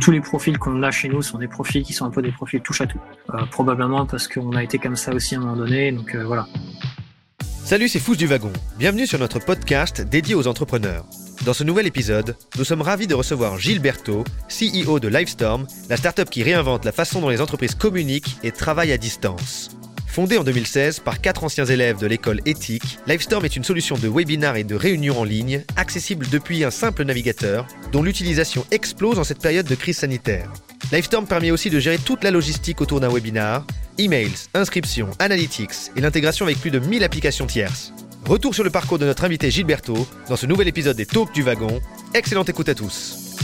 tous les profils qu'on a chez nous sont des profils qui sont un peu des profils touche à tout. Euh, probablement parce qu'on a été comme ça aussi à un moment donné, donc euh, voilà. Salut, c'est Fous du Wagon. Bienvenue sur notre podcast dédié aux entrepreneurs. Dans ce nouvel épisode, nous sommes ravis de recevoir Gilles Berthaud, CEO de Livestorm, la startup qui réinvente la façon dont les entreprises communiquent et travaillent à distance. Fondée en 2016 par quatre anciens élèves de l'école éthique, Livestorm est une solution de webinar et de réunion en ligne, accessible depuis un simple navigateur, dont l'utilisation explose en cette période de crise sanitaire. Livestorm permet aussi de gérer toute la logistique autour d'un webinar, emails, inscriptions, analytics et l'intégration avec plus de 1000 applications tierces. Retour sur le parcours de notre invité Gilberto dans ce nouvel épisode des Talks du Wagon. Excellente écoute à tous.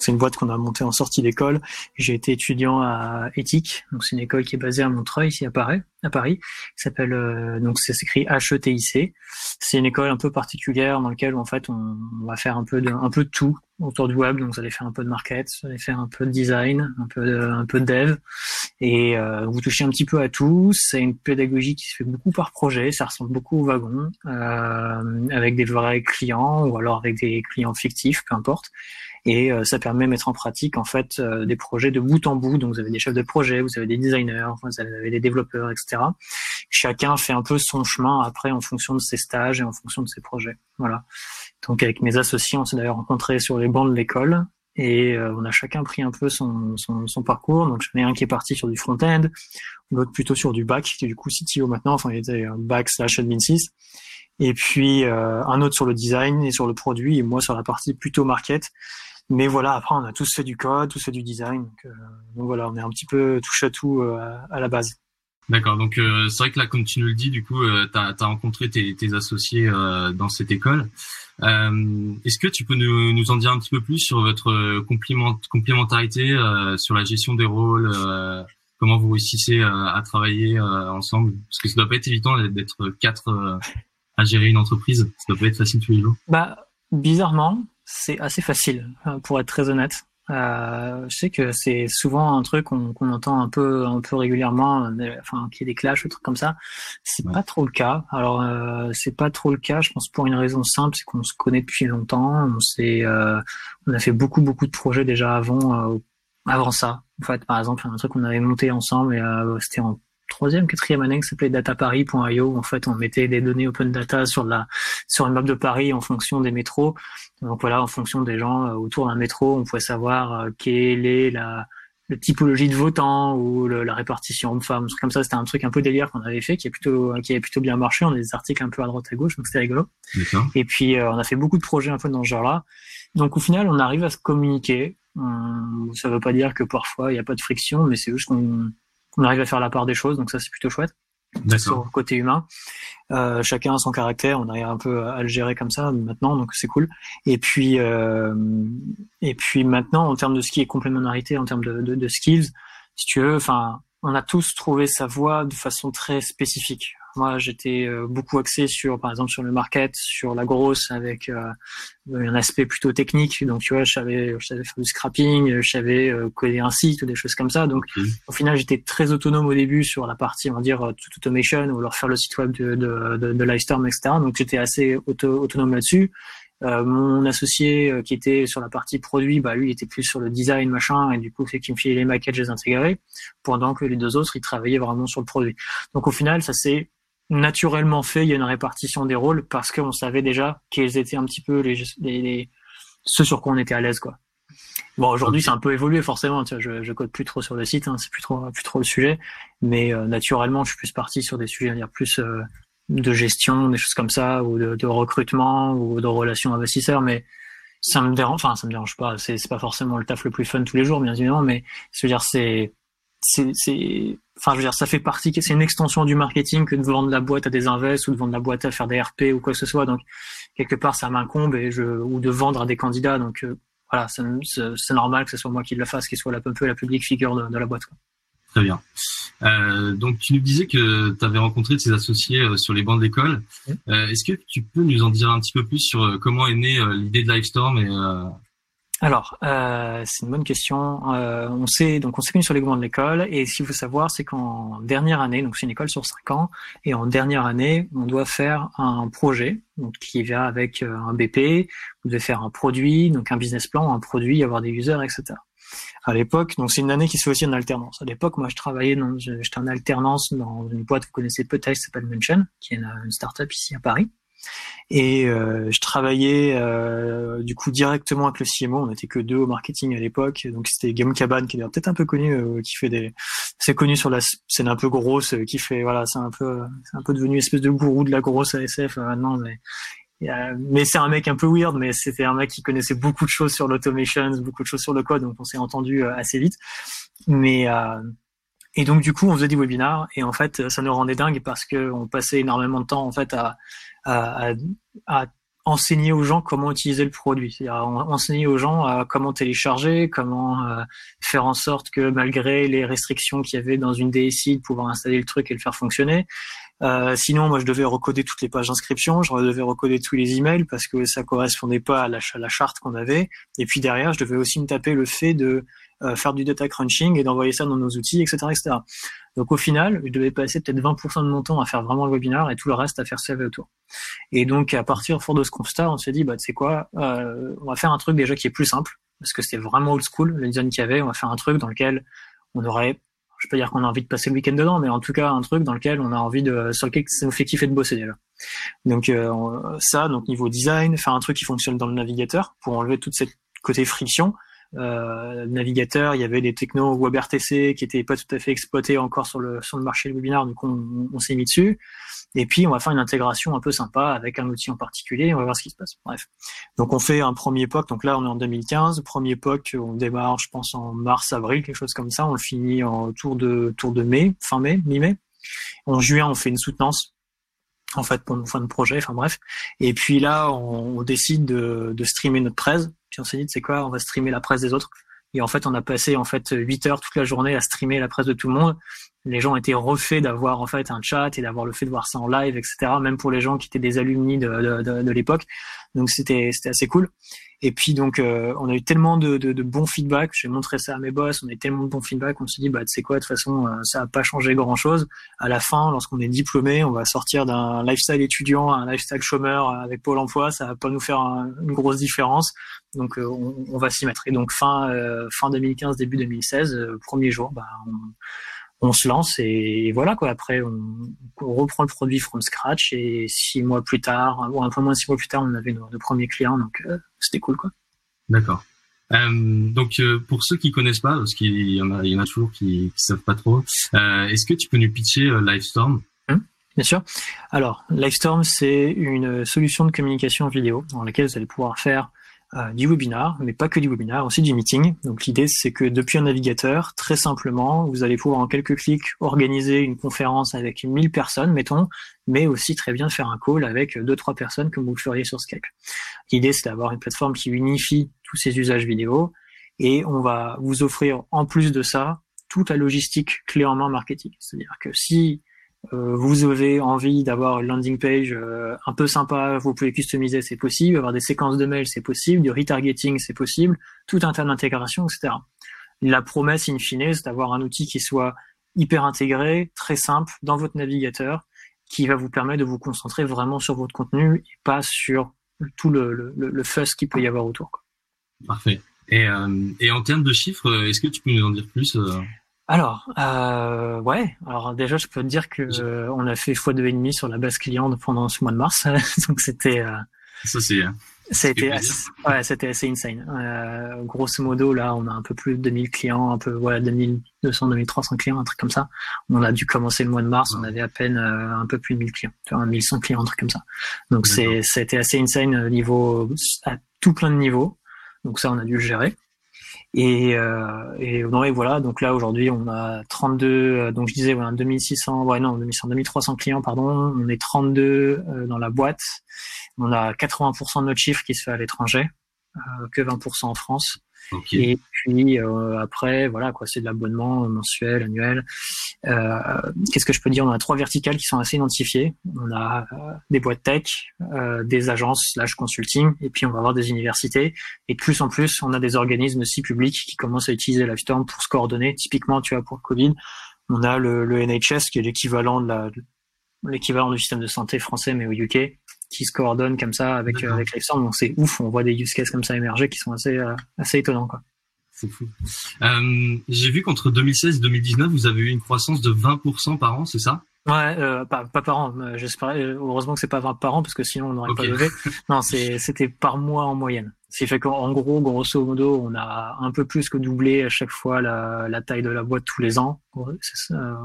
C'est une boîte qu'on a montée en sortie d'école. J'ai été étudiant à Éthique, donc c'est une école qui est basée à Montreuil, ici à Paris. À Paris, s'appelle euh, donc ça s'écrit HETIC. C'est une école un peu particulière dans laquelle en fait on, va faire un peu de un peu de tout autour du web. Donc vous allez faire un peu de market, vous allez faire un peu de design, un peu de, un peu de dev, et euh, vous touchez un petit peu à tout. C'est une pédagogie qui se fait beaucoup par projet. Ça ressemble beaucoup au wagon, euh, avec des vrais clients ou alors avec des clients fictifs, peu importe et euh, ça permet de mettre en pratique en fait euh, des projets de bout en bout. Donc vous avez des chefs de projet, vous avez des designers, vous avez des développeurs, etc. Chacun fait un peu son chemin après en fonction de ses stages et en fonction de ses projets. Voilà. Donc avec mes associés, on s'est d'ailleurs rencontrés sur les bancs de l'école et euh, on a chacun pris un peu son, son, son parcours. Donc j'en ai un qui est parti sur du front-end, l'autre plutôt sur du bac, qui est du coup CTO maintenant. Enfin il était bac slash admin 6 et puis euh, un autre sur le design et sur le produit et moi sur la partie plutôt market mais voilà, après, on a tous fait du code, tous fait du design. Donc, euh, voilà, on est un petit peu touche à tout euh, à la base. D'accord. Donc euh, c'est vrai que là, comme tu nous le dis, du coup, tu as, rencontré tes, tes associés dans cette école. Est-ce que tu peux nous, nous, en dire un petit peu plus sur votre complément, complémentarité, sur la gestion des rôles, comment vous réussissez à travailler ensemble? Parce que ça doit pas être évident d'être quatre à gérer une entreprise. Ça doit pas être facile tous les jours. Bah bizarrement, c'est assez facile, euh, pour être très honnête. Euh, je sais que c'est souvent un truc qu'on entend un peu, un peu régulièrement, euh, enfin qu'il y ait des clashs, ou trucs comme ça. C'est pas trop le cas. Alors euh, c'est pas trop le cas. Je pense pour une raison simple, c'est qu'on se connaît depuis longtemps. On s'est, euh, on a fait beaucoup, beaucoup de projets déjà avant, avant ça. En fait, par exemple, un truc qu'on avait monté ensemble et c'était en troisième, quatrième année qui s'appelait dataparis.io. En fait, on mettait des données open data sur la sur une map de Paris en fonction des métros. Donc voilà, en fonction des gens euh, autour d'un métro, on pouvait savoir euh, quelle est la, la typologie de votants ou la répartition hommes-femmes, comme ça. C'était un truc un peu délire qu'on avait fait, qui est plutôt qui avait plutôt bien marché. On a des articles un peu à droite à gauche, donc c'était rigolo. Et puis euh, on a fait beaucoup de projets un peu dans ce genre-là. Donc au final, on arrive à se communiquer. ça veut pas dire que parfois il n'y a pas de friction, mais c'est juste qu'on on arrive à faire la part des choses, donc ça c'est plutôt chouette. Sur le côté humain, euh, chacun a son caractère, on arrive un peu à le gérer comme ça maintenant, donc c'est cool. Et puis, euh, et puis maintenant, en termes de ce qui est complémentarité, en termes de, de, de skills, si tu veux, enfin, on a tous trouvé sa voie de façon très spécifique. Moi, j'étais euh, beaucoup axé sur, par exemple, sur le market, sur la grosse, avec euh, un aspect plutôt technique. Donc, tu vois, je savais, je savais faire du scrapping, je savais euh, coder un site ou des choses comme ça. Donc, au final, j'étais très autonome au début sur la partie, on va dire, toute automation ou leur faire le site web de, de, de, de Livestorm, etc. Donc, j'étais assez auto, autonome là-dessus. Euh, mon associé qui était sur la partie produit, bah lui il était plus sur le design machin et du coup c'est qui me filait les maquettes, je les intégrais, pendant que les deux autres ils travaillaient vraiment sur le produit. Donc au final ça s'est naturellement fait, il y a une répartition des rôles parce qu'on savait déjà quels étaient un petit peu les, les, ceux sur quoi on était à l'aise quoi. Bon aujourd'hui c'est un peu évolué forcément, tu vois, je, je code plus trop sur le site, hein, c'est plus trop plus trop le sujet, mais euh, naturellement je suis plus parti sur des sujets à dire plus euh, de gestion, des choses comme ça, ou de, de, recrutement ou de relations investisseurs, mais ça me dérange, enfin ça me dérange pas, c'est pas forcément le taf le plus fun tous les jours bien évidemment, mais je veux dire c'est c'est enfin je veux dire ça fait partie c'est une extension du marketing que de vendre la boîte à des invests ou de vendre la boîte à faire des RP ou quoi que ce soit donc quelque part ça m'incombe et je ou de vendre à des candidats donc euh, voilà c'est normal que ce soit moi qui le fasse qui soit la peu la public figure de, la boîte quoi. Très bien. Euh, donc tu nous disais que tu avais rencontré tes associés euh, sur les bancs d'école. Euh, Est-ce que tu peux nous en dire un petit peu plus sur euh, comment est née l'idée de Livestorm et alors, euh, c'est une bonne question. Euh, on sait donc on s'est connu sur les de l'école et ce qu'il faut savoir, c'est qu'en dernière année, donc c'est une école sur cinq ans, et en dernière année, on doit faire un projet donc qui vient avec euh, un BP. Vous devez faire un produit, donc un business plan, un produit, avoir des users, etc. À l'époque, donc c'est une année qui se fait aussi en alternance. À l'époque, moi, je travaillais dans, j'étais en alternance dans une boîte que vous connaissez peut-être, qui s'appelle Mention, qui est une, une startup ici à Paris. Et euh, je travaillais euh, du coup directement avec le CMO. On n'était que deux au marketing à l'époque. Donc c'était Guillaume Cabane qui est peut-être un peu connu, euh, qui fait des, c'est connu sur la scène un peu grosse, qui fait voilà, c'est un peu, c'est un peu devenu espèce de gourou de la grosse ASF maintenant. Mais, mais c'est un mec un peu weird, mais c'était un mec qui connaissait beaucoup de choses sur l'automation, beaucoup de choses sur le code, donc on s'est entendu assez vite. Mais et donc du coup, on faisait des webinars et en fait, ça nous rendait dingue parce que on passait énormément de temps en fait à à, à, enseigner aux gens comment utiliser le produit, c'est-à-dire enseigner aux gens à comment télécharger, comment euh, faire en sorte que malgré les restrictions qu'il y avait dans une DSI, de pouvoir installer le truc et le faire fonctionner. Euh, sinon, moi, je devais recoder toutes les pages d'inscription, je devais recoder tous les emails parce que ça correspondait pas à la, charte qu'on avait. Et puis derrière, je devais aussi me taper le fait de euh, faire du data crunching et d'envoyer ça dans nos outils, etc., etc. Donc au final, je devais passer peut-être 20% de mon temps à faire vraiment le webinaire et tout le reste à faire CV autour. Et donc à partir fort de ce constat, on s'est dit bah tu sais quoi, euh, on va faire un truc déjà qui est plus simple parce que c'était vraiment old school le design qu'il y avait. On va faire un truc dans lequel on aurait je peux dire qu'on a envie de passer le week-end dedans, mais en tout cas un truc dans lequel on a envie de, sur lequel ça fait kiffer de bosser déjà. Donc euh, ça, donc niveau design, faire un truc qui fonctionne dans le navigateur pour enlever toute cette côté friction euh, navigateur, il y avait des technos WebRTC qui étaient pas tout à fait exploités encore sur le sur le marché du webinaire, donc on, on s'est mis dessus. Et puis on va faire une intégration un peu sympa avec un outil en particulier. On va voir ce qui se passe. Bref, donc on fait un premier POC. Donc là on est en 2015. Premier POC, on démarre, je pense en mars avril, quelque chose comme ça. On le finit en tour de tour de mai, fin mai, mi-mai. En juin, on fait une soutenance en fait pour une fin de projet, enfin bref. Et puis là, on, on décide de, de, streamer notre presse. Puis on s'est dit, c'est quoi, on va streamer la presse des autres. Et en fait, on a passé en fait 8 heures toute la journée à streamer la presse de tout le monde. Les gens étaient refaits d'avoir en fait un chat et d'avoir le fait de voir ça en live, etc. Même pour les gens qui étaient des alumni de, de, de, l'époque. Donc c'était c'était assez cool. Et puis donc, euh, on a eu tellement de, de, bons feedbacks. J'ai montré ça à mes boss. On a eu tellement de bons feedbacks. On s'est dit, bah, sais quoi, de toute façon, euh, ça n'a pas changé grand-chose. À la fin, lorsqu'on est diplômé, on va sortir d'un lifestyle étudiant à un lifestyle chômeur avec Pôle Emploi. Ça va pas nous faire une grosse différence. Donc, euh, on, on, va s'y mettre. Et donc, fin fin 2015, début 2016, premier jour, bah, on, on se lance et, voilà quoi. Après, on, on, reprend le produit from scratch et six mois plus tard, ou un peu moins de six mois plus tard, on avait nos, premiers clients, donc euh, c'était cool quoi. D'accord. Euh, donc euh, pour ceux qui connaissent pas, parce qu'il y en a, il y en a toujours qui, qui savent pas trop, euh, est-ce que tu peux nous pitcher Livestorm hum, Bien sûr. Alors, Livestorm, c'est une solution de communication vidéo dans laquelle vous allez pouvoir faire euh, du webinar, mais pas que du webinar, aussi du meeting. Donc l'idée c'est que depuis un navigateur, très simplement, vous allez pouvoir en quelques clics organiser une conférence avec 1000 personnes, mettons, mais aussi très bien faire un call avec deux trois personnes comme vous le feriez sur Skype. L'idée c'est d'avoir une plateforme qui unifie tous ces usages vidéo et on va vous offrir en plus de ça toute la logistique clé en main marketing. C'est-à-dire que si vous avez envie d'avoir une landing page euh, un peu sympa, vous pouvez customiser, c'est possible. Avoir des séquences de mails, c'est possible. Du retargeting, c'est possible. Tout un tas d'intégration, etc. La promesse, in fine, c'est d'avoir un outil qui soit hyper intégré, très simple, dans votre navigateur, qui va vous permettre de vous concentrer vraiment sur votre contenu et pas sur tout le, le, le fuzz qu'il peut y avoir autour. Parfait. Et, euh, et en termes de chiffres, est-ce que tu peux nous en dire plus alors, euh, ouais. Alors déjà, je peux te dire que euh, on a fait x2 et demi sur la base client pendant ce mois de mars, donc c'était. Euh, ça c'est. C'était assez, ouais, c'était assez insane. Euh, grosso modo, là, on a un peu plus de 2000 clients, un peu voilà 2200, 2300 clients, un truc comme ça. On a dû commencer le mois de mars, on avait à peine euh, un peu plus de 1000 clients, enfin 1100 clients, un truc comme ça. Donc c'est, c'était assez insane euh, niveau à tout plein de niveaux. Donc ça, on a dû le gérer. Et, euh, et, voilà, donc là aujourd'hui on a 32, euh, donc je disais voilà, 2600, ouais non 2600, 2300 clients pardon, on est 32 euh, dans la boîte, on a 80% de notre chiffre qui se fait à l'étranger, que 20% en France. Et puis après, voilà quoi, c'est de l'abonnement mensuel, annuel. Qu'est-ce que je peux dire? On a trois verticales qui sont assez identifiées. On a des boîtes tech, des agences slash consulting, et puis on va avoir des universités. Et de plus en plus, on a des organismes aussi publics qui commencent à utiliser Livestorm pour se coordonner. Typiquement, tu vois, pour Covid, on a le, le NHS qui est l'équivalent de la l'équivalent du système de santé français mais au UK qui se coordonne comme ça avec euh, avec Livestorm. Donc c'est ouf, on voit des use cases comme ça émerger qui sont assez euh, assez étonnants quoi. C'est fou. Euh, J'ai vu qu'entre 2016 et 2019, vous avez eu une croissance de 20% par an, c'est ça? Ouais, euh, pas, pas par an. J'espère. Heureusement que c'est pas 20 par an parce que sinon on n'aurait pas levé. Non, c'était par mois en moyenne. Ce qui fait qu'en gros, grosso modo, on a un peu plus que doublé à chaque fois la, la taille de la boîte tous les ans. Ça,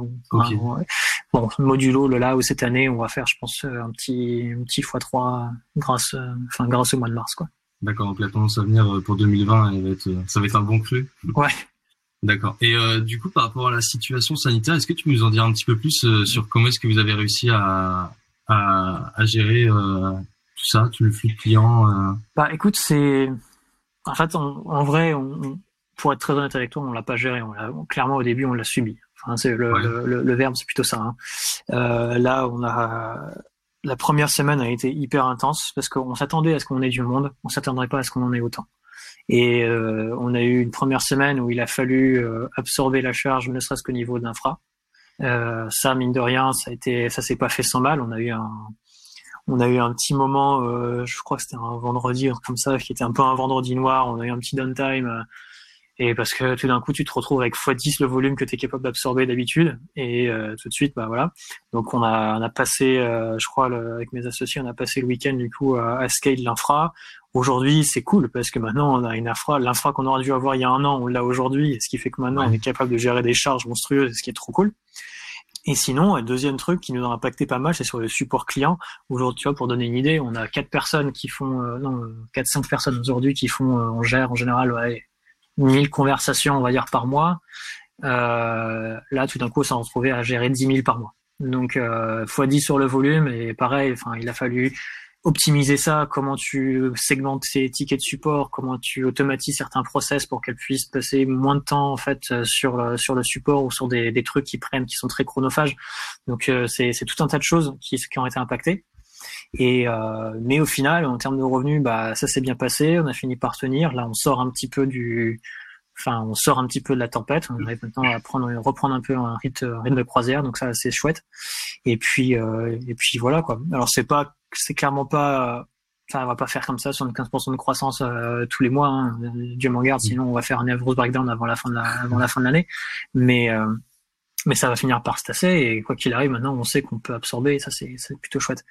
Bon, modulo le là où cette année, on va faire, je pense, un petit un petit x3 grâce, enfin grâce au mois de mars, quoi. D'accord. Donc la tendance à venir pour 2020, elle va être, ça va être un bon cru. Ouais. D'accord. Et euh, du coup, par rapport à la situation sanitaire, est-ce que tu peux nous en dire un petit peu plus euh, sur comment est-ce que vous avez réussi à, à, à gérer euh, tout ça, le flux de clients euh? Bah, écoute, c'est en fait, en vrai, on, pour être très honnête avec toi, on l'a pas géré. On l'a clairement au début, on l'a subi. Enfin, c'est le, le, le, verbe, c'est plutôt ça. Hein. Euh, là, on a la première semaine a été hyper intense parce qu'on s'attendait à ce qu'on ait du monde, on s'attendrait pas à ce qu'on en ait autant. Et euh, on a eu une première semaine où il a fallu euh, absorber la charge, ne serait-ce qu'au niveau de l'infra. Euh, ça, mine de rien, ça a été, ça s'est pas fait sans mal. On a eu un, on a eu un petit moment, euh, je crois que c'était un vendredi comme ça, qui était un peu un vendredi noir. On a eu un petit downtime. et parce que tout d'un coup, tu te retrouves avec x10 le volume que tu es capable d'absorber d'habitude. Et tout de suite, bah voilà. Donc on a, on a passé, je crois, avec mes associés, on a passé le week-end du coup à, à scale l'infra. Aujourd'hui, c'est cool parce que maintenant on a une infra, l'infra qu'on aurait dû avoir il y a un an, on l'a aujourd'hui, ce qui fait que maintenant on est capable de gérer des charges monstrueuses, ce qui est trop cool. Et sinon, un deuxième truc qui nous a impacté pas mal, c'est sur le support client. Aujourd'hui, tu vois, pour donner une idée, on a quatre personnes qui font, euh, non, quatre cinq personnes aujourd'hui qui font, euh, on gère en général ouais, 1000 conversations, on va dire par mois. Euh, là, tout d'un coup, ça s'est retrouvé à gérer 10 000 par mois. Donc, euh, fois 10 sur le volume et pareil, enfin, il a fallu optimiser ça, comment tu segmentes tes tickets de support, comment tu automatises certains process pour qu'elles puissent passer moins de temps en fait euh, sur le, sur le support ou sur des, des trucs qui prennent qui sont très chronophages. Donc euh, c'est tout un tas de choses qui, qui ont été impactées. Et euh, mais au final, en termes de revenus, bah ça s'est bien passé. On a fini par tenir. Là, on sort un petit peu du, enfin, on sort un petit peu de la tempête. On arrive maintenant à prendre, reprendre un peu un rythme, rythme de croisière. Donc ça, c'est chouette. Et puis, euh, et puis voilà quoi. Alors c'est pas c'est clairement pas Enfin, on va pas faire comme ça sur 15% de croissance euh, tous les mois. Hein. Dieu m'en garde, sinon on va faire un nervous breakdown avant la fin de la, avant la fin de l'année. Mais euh, mais ça va finir par se tasser et quoi qu'il arrive, maintenant on sait qu'on peut absorber. Et ça c'est plutôt chouette.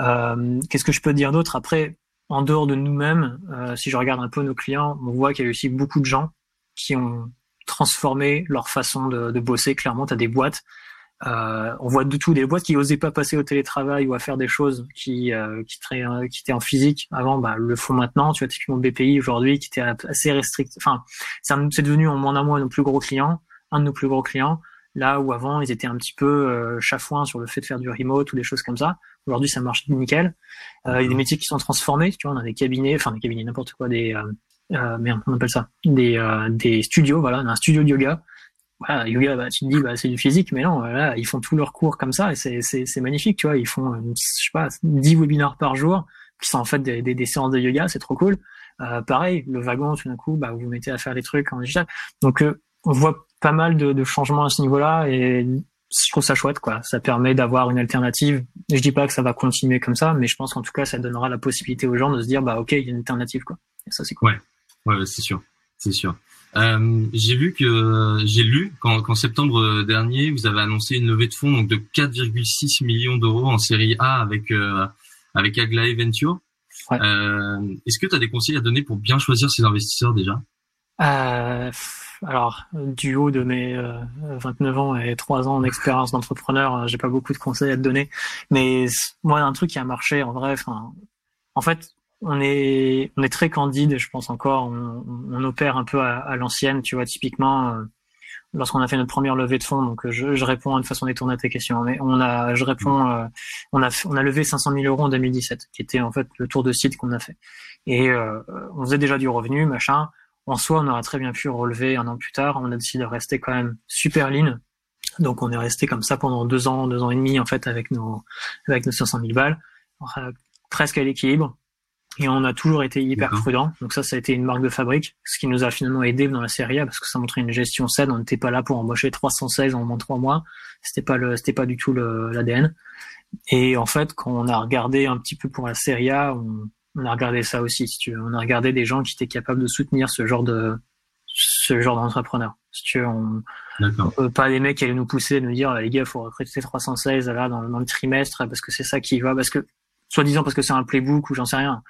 Euh, Qu'est-ce que je peux dire d'autre? Après En dehors de nous-mêmes, euh, si je regarde un peu nos clients, on voit qu'il y a aussi beaucoup de gens qui ont transformé leur façon de, de bosser. Clairement, tu as des boîtes euh, on voit du tout des boîtes qui osaient pas passer au télétravail ou à faire des choses qui euh, qui, euh, qui étaient en physique avant, bah, le font maintenant. Tu vois typiquement BPI aujourd'hui qui était assez restrict. Enfin, c'est devenu en moins d'un mois nos plus gros clients, un de nos plus gros clients. Là où avant ils étaient un petit peu euh, chafouins sur le fait de faire du remote ou des choses comme ça. Aujourd'hui ça marche nickel. Euh, il y a des métiers qui sont transformés. Tu vois, on a des cabinets, enfin des cabinets n'importe quoi, des euh, merde, on appelle ça? Des des studios. Voilà, on a un studio de yoga voilà, yoga, bah, tu te dis, bah, c'est du physique, mais non, voilà, ils font tous leurs cours comme ça et c'est, magnifique, tu vois. Ils font, je sais pas, 10 webinaires par jour qui sont en fait des, des, des séances de yoga, c'est trop cool. Euh, pareil, le wagon, tout d'un coup, bah, vous vous mettez à faire des trucs en digital. Donc, euh, on voit pas mal de, de changements à ce niveau-là et je trouve ça chouette, quoi. Ça permet d'avoir une alternative. Je dis pas que ça va continuer comme ça, mais je pense qu'en tout cas, ça donnera la possibilité aux gens de se dire, bah, ok, il y a une alternative, quoi. Et ça, c'est cool. Ouais, ouais, c'est sûr, c'est sûr. Euh, j'ai vu que j'ai lu qu'en septembre dernier, vous avez annoncé une levée de fonds donc de 4,6 millions d'euros en série A avec euh, avec Aglaé Venture. Euh, Est-ce que tu as des conseils à donner pour bien choisir ces investisseurs déjà? Euh, Alors, du haut de mes 29 ans et 3 ans d'expérience d'entrepreneur, j'ai pas beaucoup de conseils à te donner. Mais moi, un truc qui a marché en vrai, en fait, on est on est très candide, je pense encore. On, on opère un peu à, à l'ancienne, tu vois. Typiquement, euh, lorsqu'on a fait notre première levée de fonds, donc je, je réponds de façon détournée à tes questions. Mais on a, je réponds, euh, on a on a levé 500 000 euros en 2017, qui était en fait le tour de site qu'on a fait. et on faisait déjà du revenu, machin. En soi, on aurait très bien pu relever un an plus tard. On a décidé de rester quand même super lean. Donc on est resté comme ça pendant deux ans, deux ans et demi en fait avec nos avec nos 500 000 balles, presque à l'équilibre. Et on a toujours été hyper prudent. Donc ça, ça a été une marque de fabrique, ce qui nous a finalement aidé dans la série A parce que ça montrait une gestion saine. On n'était pas là pour embaucher 316 en moins trois mois. C'était pas le, c'était pas du tout l'ADN. Et en fait, quand on a regardé un petit peu pour la série A, on, on a regardé ça aussi. Si tu veux. On a regardé des gens qui étaient capables de soutenir ce genre de, ce genre d'entrepreneur. Si tu veux, on, on pas des mecs qui allaient nous pousser, nous dire les gars, faut recruter 316 là dans, dans le trimestre parce que c'est ça qui va, parce que soi-disant parce que c'est un playbook ou j'en sais rien.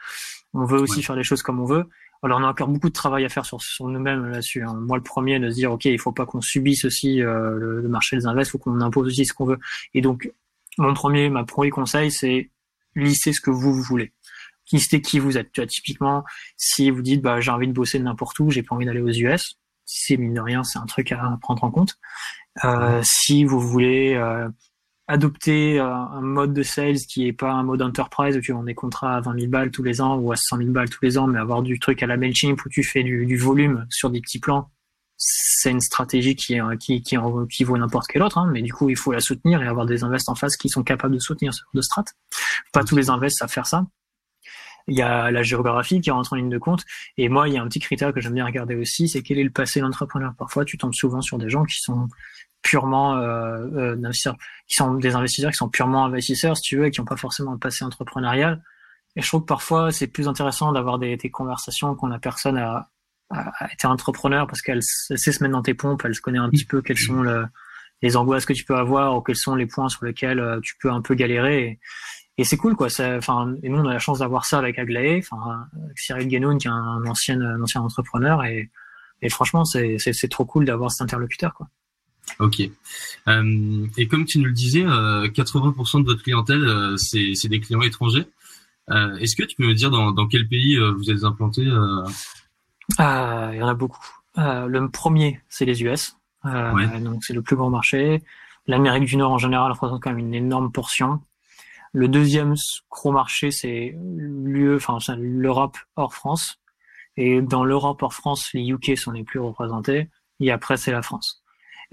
On veut aussi faire les choses comme on veut. Alors on a encore beaucoup de travail à faire sur, sur nous-mêmes là-dessus. Hein. Moi le premier de se dire ok il faut pas qu'on subisse aussi euh, le, marché des invests, faut qu'on impose aussi ce qu'on veut. Et donc mon premier ma premier conseil c'est lissez ce que vous, vous voulez. Listez qui vous êtes. Tu vois, typiquement si vous dites bah j'ai envie de bosser n'importe où, j'ai pas envie d'aller aux US, c'est mine de rien c'est un truc à prendre en compte. Euh, si vous voulez euh, adopter euh, un mode de sales qui est pas un mode enterprise où tu vends des contrats à 20 000 balles tous les ans ou à 100 000 balles tous les ans, mais avoir du truc à la Mailchimp où tu fais du, volume sur des petits plans, c'est une stratégie qui, est, qui, qui, qui vaut n'importe quelle autre, hein, mais du coup, il faut la soutenir et avoir des invests en face qui sont capables de soutenir ce genre de strat. Pas tous les invests savent faire ça. Il y a la géographie qui rentre en ligne de compte. Et moi, il y a un petit critère que j'aime bien regarder aussi, c'est quel est le passé de l'entrepreneur. Parfois, tu tombes souvent sur des gens qui sont purement euh, euh qui sont des investisseurs qui sont purement investisseurs, si tu veux, et qui n'ont pas forcément un passé entrepreneurial. Et je trouve que parfois c'est plus intéressant d'avoir des, des, conversations quand la personne a, a, été entrepreneur parce qu'elle sait se mettre dans tes pompes, elle se connaît un petit peu quelles sont le, les angoisses que tu peux avoir ou quels sont les points sur lesquels euh, tu peux un peu galérer. Et, c'est cool quoi. Enfin, et nous on a la chance d'avoir ça avec Aglaé, enfin Cyril Guénoun qui est un ancien, un ancien entrepreneur et, et franchement c'est trop cool d'avoir cet interlocuteur quoi. Ok. Euh, et comme tu nous le disais, euh, 80% de votre clientèle, euh, c'est des clients étrangers. Euh, est-ce que tu peux me dire dans, dans quel pays euh, vous êtes implanté ah, Il y en a beaucoup. le premier, c'est les US. Donc c'est le plus grand marché. L'Amérique du Nord en général représente quand même une énorme portion. Le deuxième gros marché, c'est l'UE, enfin l'Europe hors France. Et dans l'Europe hors France, les UK sont les plus représentés. Et après, c'est la France.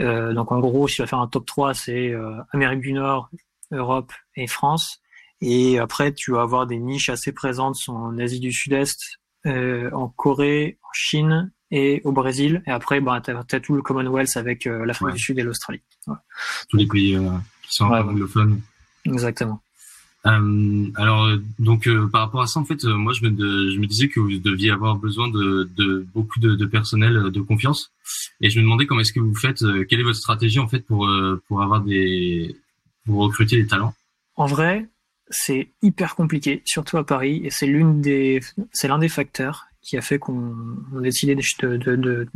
Euh, donc en gros, si tu vas faire un top 3, c'est euh, Amérique du Nord, Europe et France. Et après, tu vas avoir des niches assez présentes en Asie du Sud-Est, euh, en Corée, en Chine et au Brésil. Et après, bah, tu as, tout le Commonwealth avec l'Afrique du Sud et l'Australie. Tous les pays qui sont anglophones. Exactement. Euh, alors donc euh, par rapport à ça en fait euh, moi je me je me disais que vous deviez avoir besoin de, de beaucoup de, de, personnel de confiance et je me demandais comment est-ce que vous faites quelle est votre stratégie en fait pour pour avoir des pour recruter des talents? En vrai c'est hyper compliqué surtout à Paris et c'est l'une des c'est l'un des facteurs qui a fait qu'on a décidé de, de, de,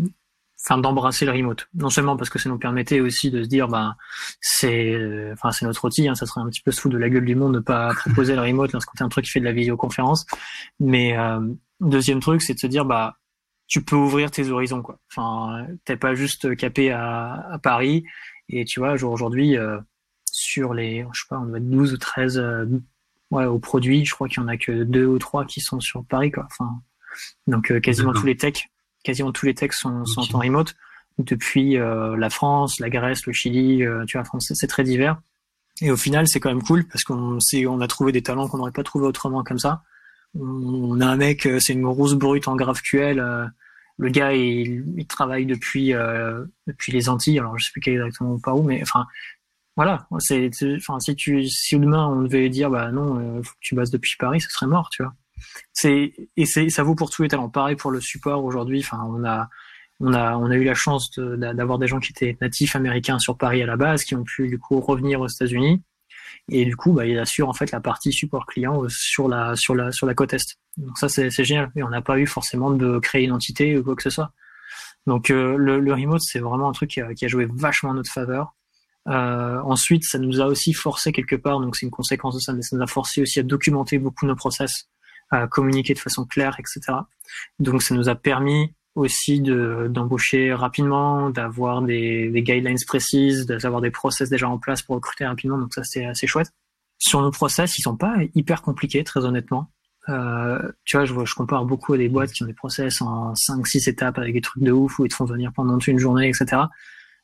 enfin d'embrasser le remote. Non seulement parce que ça nous permettait aussi de se dire, ben c'est, euh, enfin c'est notre outil, hein, ça serait un petit peu se foutre de la gueule du monde de pas proposer le remote lorsqu'on est un truc qui fait de la visioconférence. Mais euh, deuxième truc, c'est de se dire, bah tu peux ouvrir tes horizons quoi. Enfin, t'es pas juste capé à, à, Paris et tu vois, aujourd'hui euh, sur les, je sais pas, on doit être 12 ou 13 euh, ouais, aux produits, je crois qu'il y en a que deux ou trois qui sont sur Paris quoi. Enfin, donc quasiment tous les techs quasiment tous les textes sont, sont en remote depuis euh, la France, la Grèce, le Chili, euh, tu vois, France, c'est très divers. Et au final, c'est quand même cool parce qu'on on a trouvé des talents qu'on n'aurait pas trouvé autrement comme ça. On, a un mec, euh, c'est une grosse brute en GraphQL. le gars, il, il travaille depuis depuis les Antilles. Alors, je sais plus exactement pas où, mais enfin, voilà. C'est, enfin, si tu, si demain on devait dire, bah non, faut que tu bases depuis Paris, ce serait mort, tu vois c'est et c'est ça vaut pour tous les talents. Pareil pour le support aujourd'hui. Enfin, on a on a on a eu la chance d'avoir des gens qui étaient natifs américains sur Paris à la base, qui ont pu du coup revenir aux États-Unis et du coup bah ils assurent en fait la partie support client sur la sur la sur la côte est. Donc ça c'est génial et on n'a pas eu forcément de créer une entité ou quoi que ce soit. Donc euh, le, remote c'est vraiment un truc qui a, qui a, joué vachement en notre faveur. Euh, ensuite, ça nous a aussi forcé quelque part, donc c'est une conséquence de ça, mais ça nous a forcé aussi à documenter beaucoup nos process à communiquer de façon claire, etc. Donc ça nous a permis aussi de d'embaucher rapidement, d'avoir des, des, guidelines précises, d'avoir des process déjà en place pour recruter rapidement. Donc ça c'est assez chouette. Sur nos process, ils sont pas hyper compliqués, très honnêtement. Euh, tu vois, je, je compare beaucoup à des boîtes qui ont des process en 5-6 étapes avec des trucs de ouf où ils te font venir pendant une journée, etc.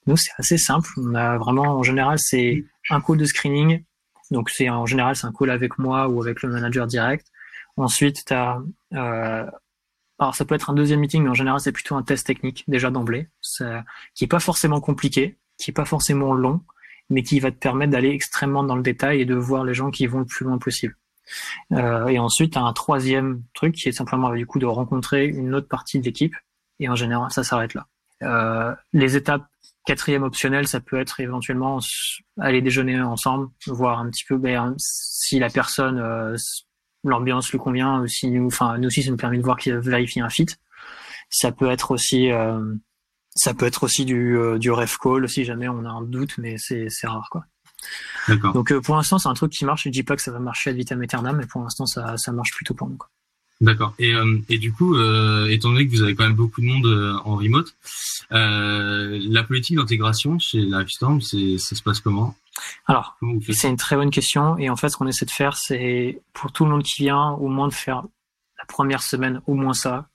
Nous, c'est assez simple. On a vraiment, en général, c'est un call de screening. Donc, c'est en général, c'est un call avec moi ou avec le manager direct. Ensuite, tu as euh, alors ça peut être un deuxième meeting, mais en général c'est plutôt un test technique déjà d'emblée, qui est pas forcément compliqué, qui est pas forcément long, mais qui va te permettre d'aller extrêmement dans le détail et de voir les gens qui vont le plus loin possible. Euh, et ensuite, un troisième truc qui est simplement du coup de rencontrer une autre partie de l'équipe. Et en général, ça s'arrête là. Euh, les étapes quatrième optionnelles, ça peut être éventuellement aller déjeuner ensemble, voir un petit peu ben, si la personne euh, l'ambiance lui convient aussi. Enfin, nous aussi, ça nous permet de voir qu'il vérifie un fit. Ça peut être aussi, euh, ça peut être aussi du, euh, du ref call si jamais on a un doute, mais c'est, c'est rare, quoi. Donc, euh, pour l'instant, c'est un truc qui marche. Je dis pas que ça va marcher à vitam aeternam, mais pour l'instant, ça, ça marche plutôt pour nous, quoi. D'accord. Et, euh, et du coup, euh, étant donné que vous avez quand même beaucoup de monde euh, en remote, la politique d'intégration chez Livestorm, c'est, ça se passe comment? Alors, c'est une très bonne question. Et en fait, ce qu'on essaie de faire, c'est pour tout le monde qui vient, au moins de faire la première semaine, au moins ça,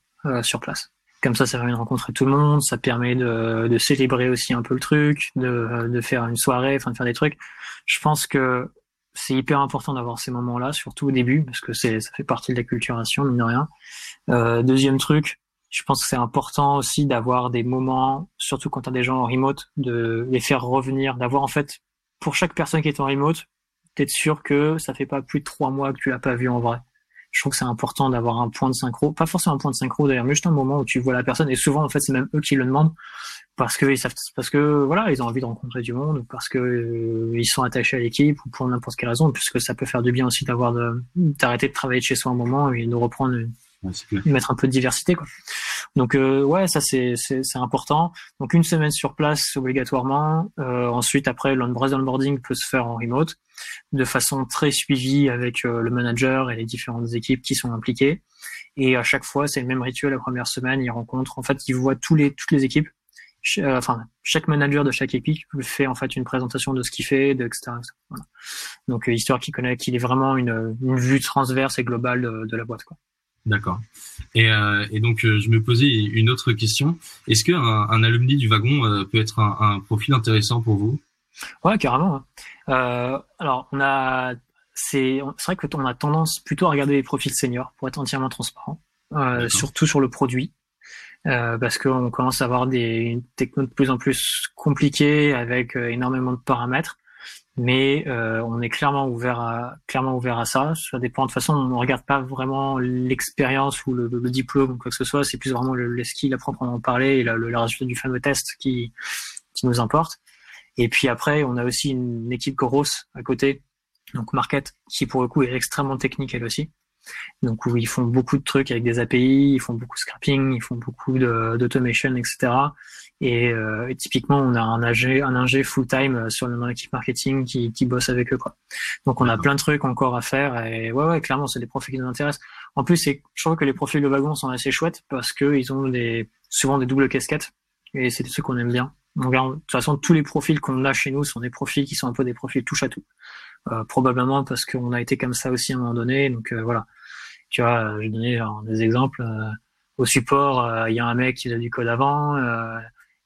sur place. Comme ça, ça permet de rencontrer tout le monde, ça permet de, de célébrer aussi un peu le truc, de, de faire une soirée, enfin de faire des trucs. Je pense que c'est hyper important d'avoir ces moments-là, surtout au début, parce que c'est ça fait partie de la culturation, mine de rien. Euh, deuxième truc, je pense que c'est important aussi d'avoir des moments, surtout quand tu as des gens en remote, de les faire revenir, d'avoir en fait, pour chaque personne qui est en remote, d'être sûr que ça fait pas plus de trois mois que tu l'as pas vu en vrai. Je trouve que c'est important d'avoir un point de synchro, pas forcément un point de synchro d'ailleurs, mais juste un moment où tu vois la personne, et souvent en fait c'est même eux qui le demandent, parce que ils savent, parce que voilà, ils ont envie de rencontrer du monde, ou parce que euh, ils sont attachés à l'équipe, ou pour n'importe quelle raison, puisque ça peut faire du bien aussi d'avoir de d'arrêter de travailler de chez soi un moment et de reprendre, ouais, mettre un peu de diversité quoi. Donc euh, ouais, ça c'est important. Donc une semaine sur place obligatoirement. Euh, ensuite après l'onboarding peut se faire en remote de façon très suivie avec euh, le manager et les différentes équipes qui sont impliquées. Et à chaque fois, c'est le même rituel la première semaine. Ils rencontrent, en fait, ils voient tous les toutes les équipes euh, enfin chaque manager de chaque équipe fait en fait une présentation de ce qu'il fait, de, etc. Voilà. Donc euh, histoire qu'il connaît, qu'il ait vraiment une, une, vue transverse et globale de, de la boîte. Quoi. D'accord. Et, euh, et, donc je me posais une autre question. Est-ce qu'un un alumni du wagon peut être un, un, profil intéressant pour vous? Ouais, carrément. Hein. alors on a, c'est, c'est vrai que on a tendance plutôt à regarder les profils seniors pour être entièrement transparent, surtout sur le produit. Euh, parce qu'on commence à avoir des technos de plus en plus compliquées avec euh, énormément de paramètres. Mais euh, on est clairement ouvert à clairement ouvert à ça. Ça dépend de toute façon. On ne regarde pas vraiment l'expérience ou le, diplôme ou quoi que ce soit. C'est plus vraiment le, le skill à proprement parler et le, le, résultat du fameux test qui qui nous importe. Et puis après, on a aussi une équipe grosse à côté, donc Market, qui pour le coup est extrêmement technique elle aussi. Donc où ils font beaucoup de trucs avec des API, ils font beaucoup de scrapping, ils font beaucoup d'automation, etc. Et, euh, et, typiquement, on a un ingé, un ingé full time euh, sur le marketing qui, qui bosse avec eux, quoi. Donc on a plein de trucs encore à faire. Et ouais, ouais, clairement, c'est des profils qui nous intéressent. En plus, je trouve que les profils de wagon sont assez chouettes parce que ils ont des, souvent des doubles casquettes. Et c'est ce qu'on aime bien. Donc, de toute façon, tous les profils qu'on a chez nous sont des profils qui sont un peu des profils touche à tout. Euh, probablement parce qu'on a été comme ça aussi à un moment donné. Donc euh, voilà. Tu vois, euh, je vais donner des exemples. Euh, au support, euh, il y a un mec qui a du code avant.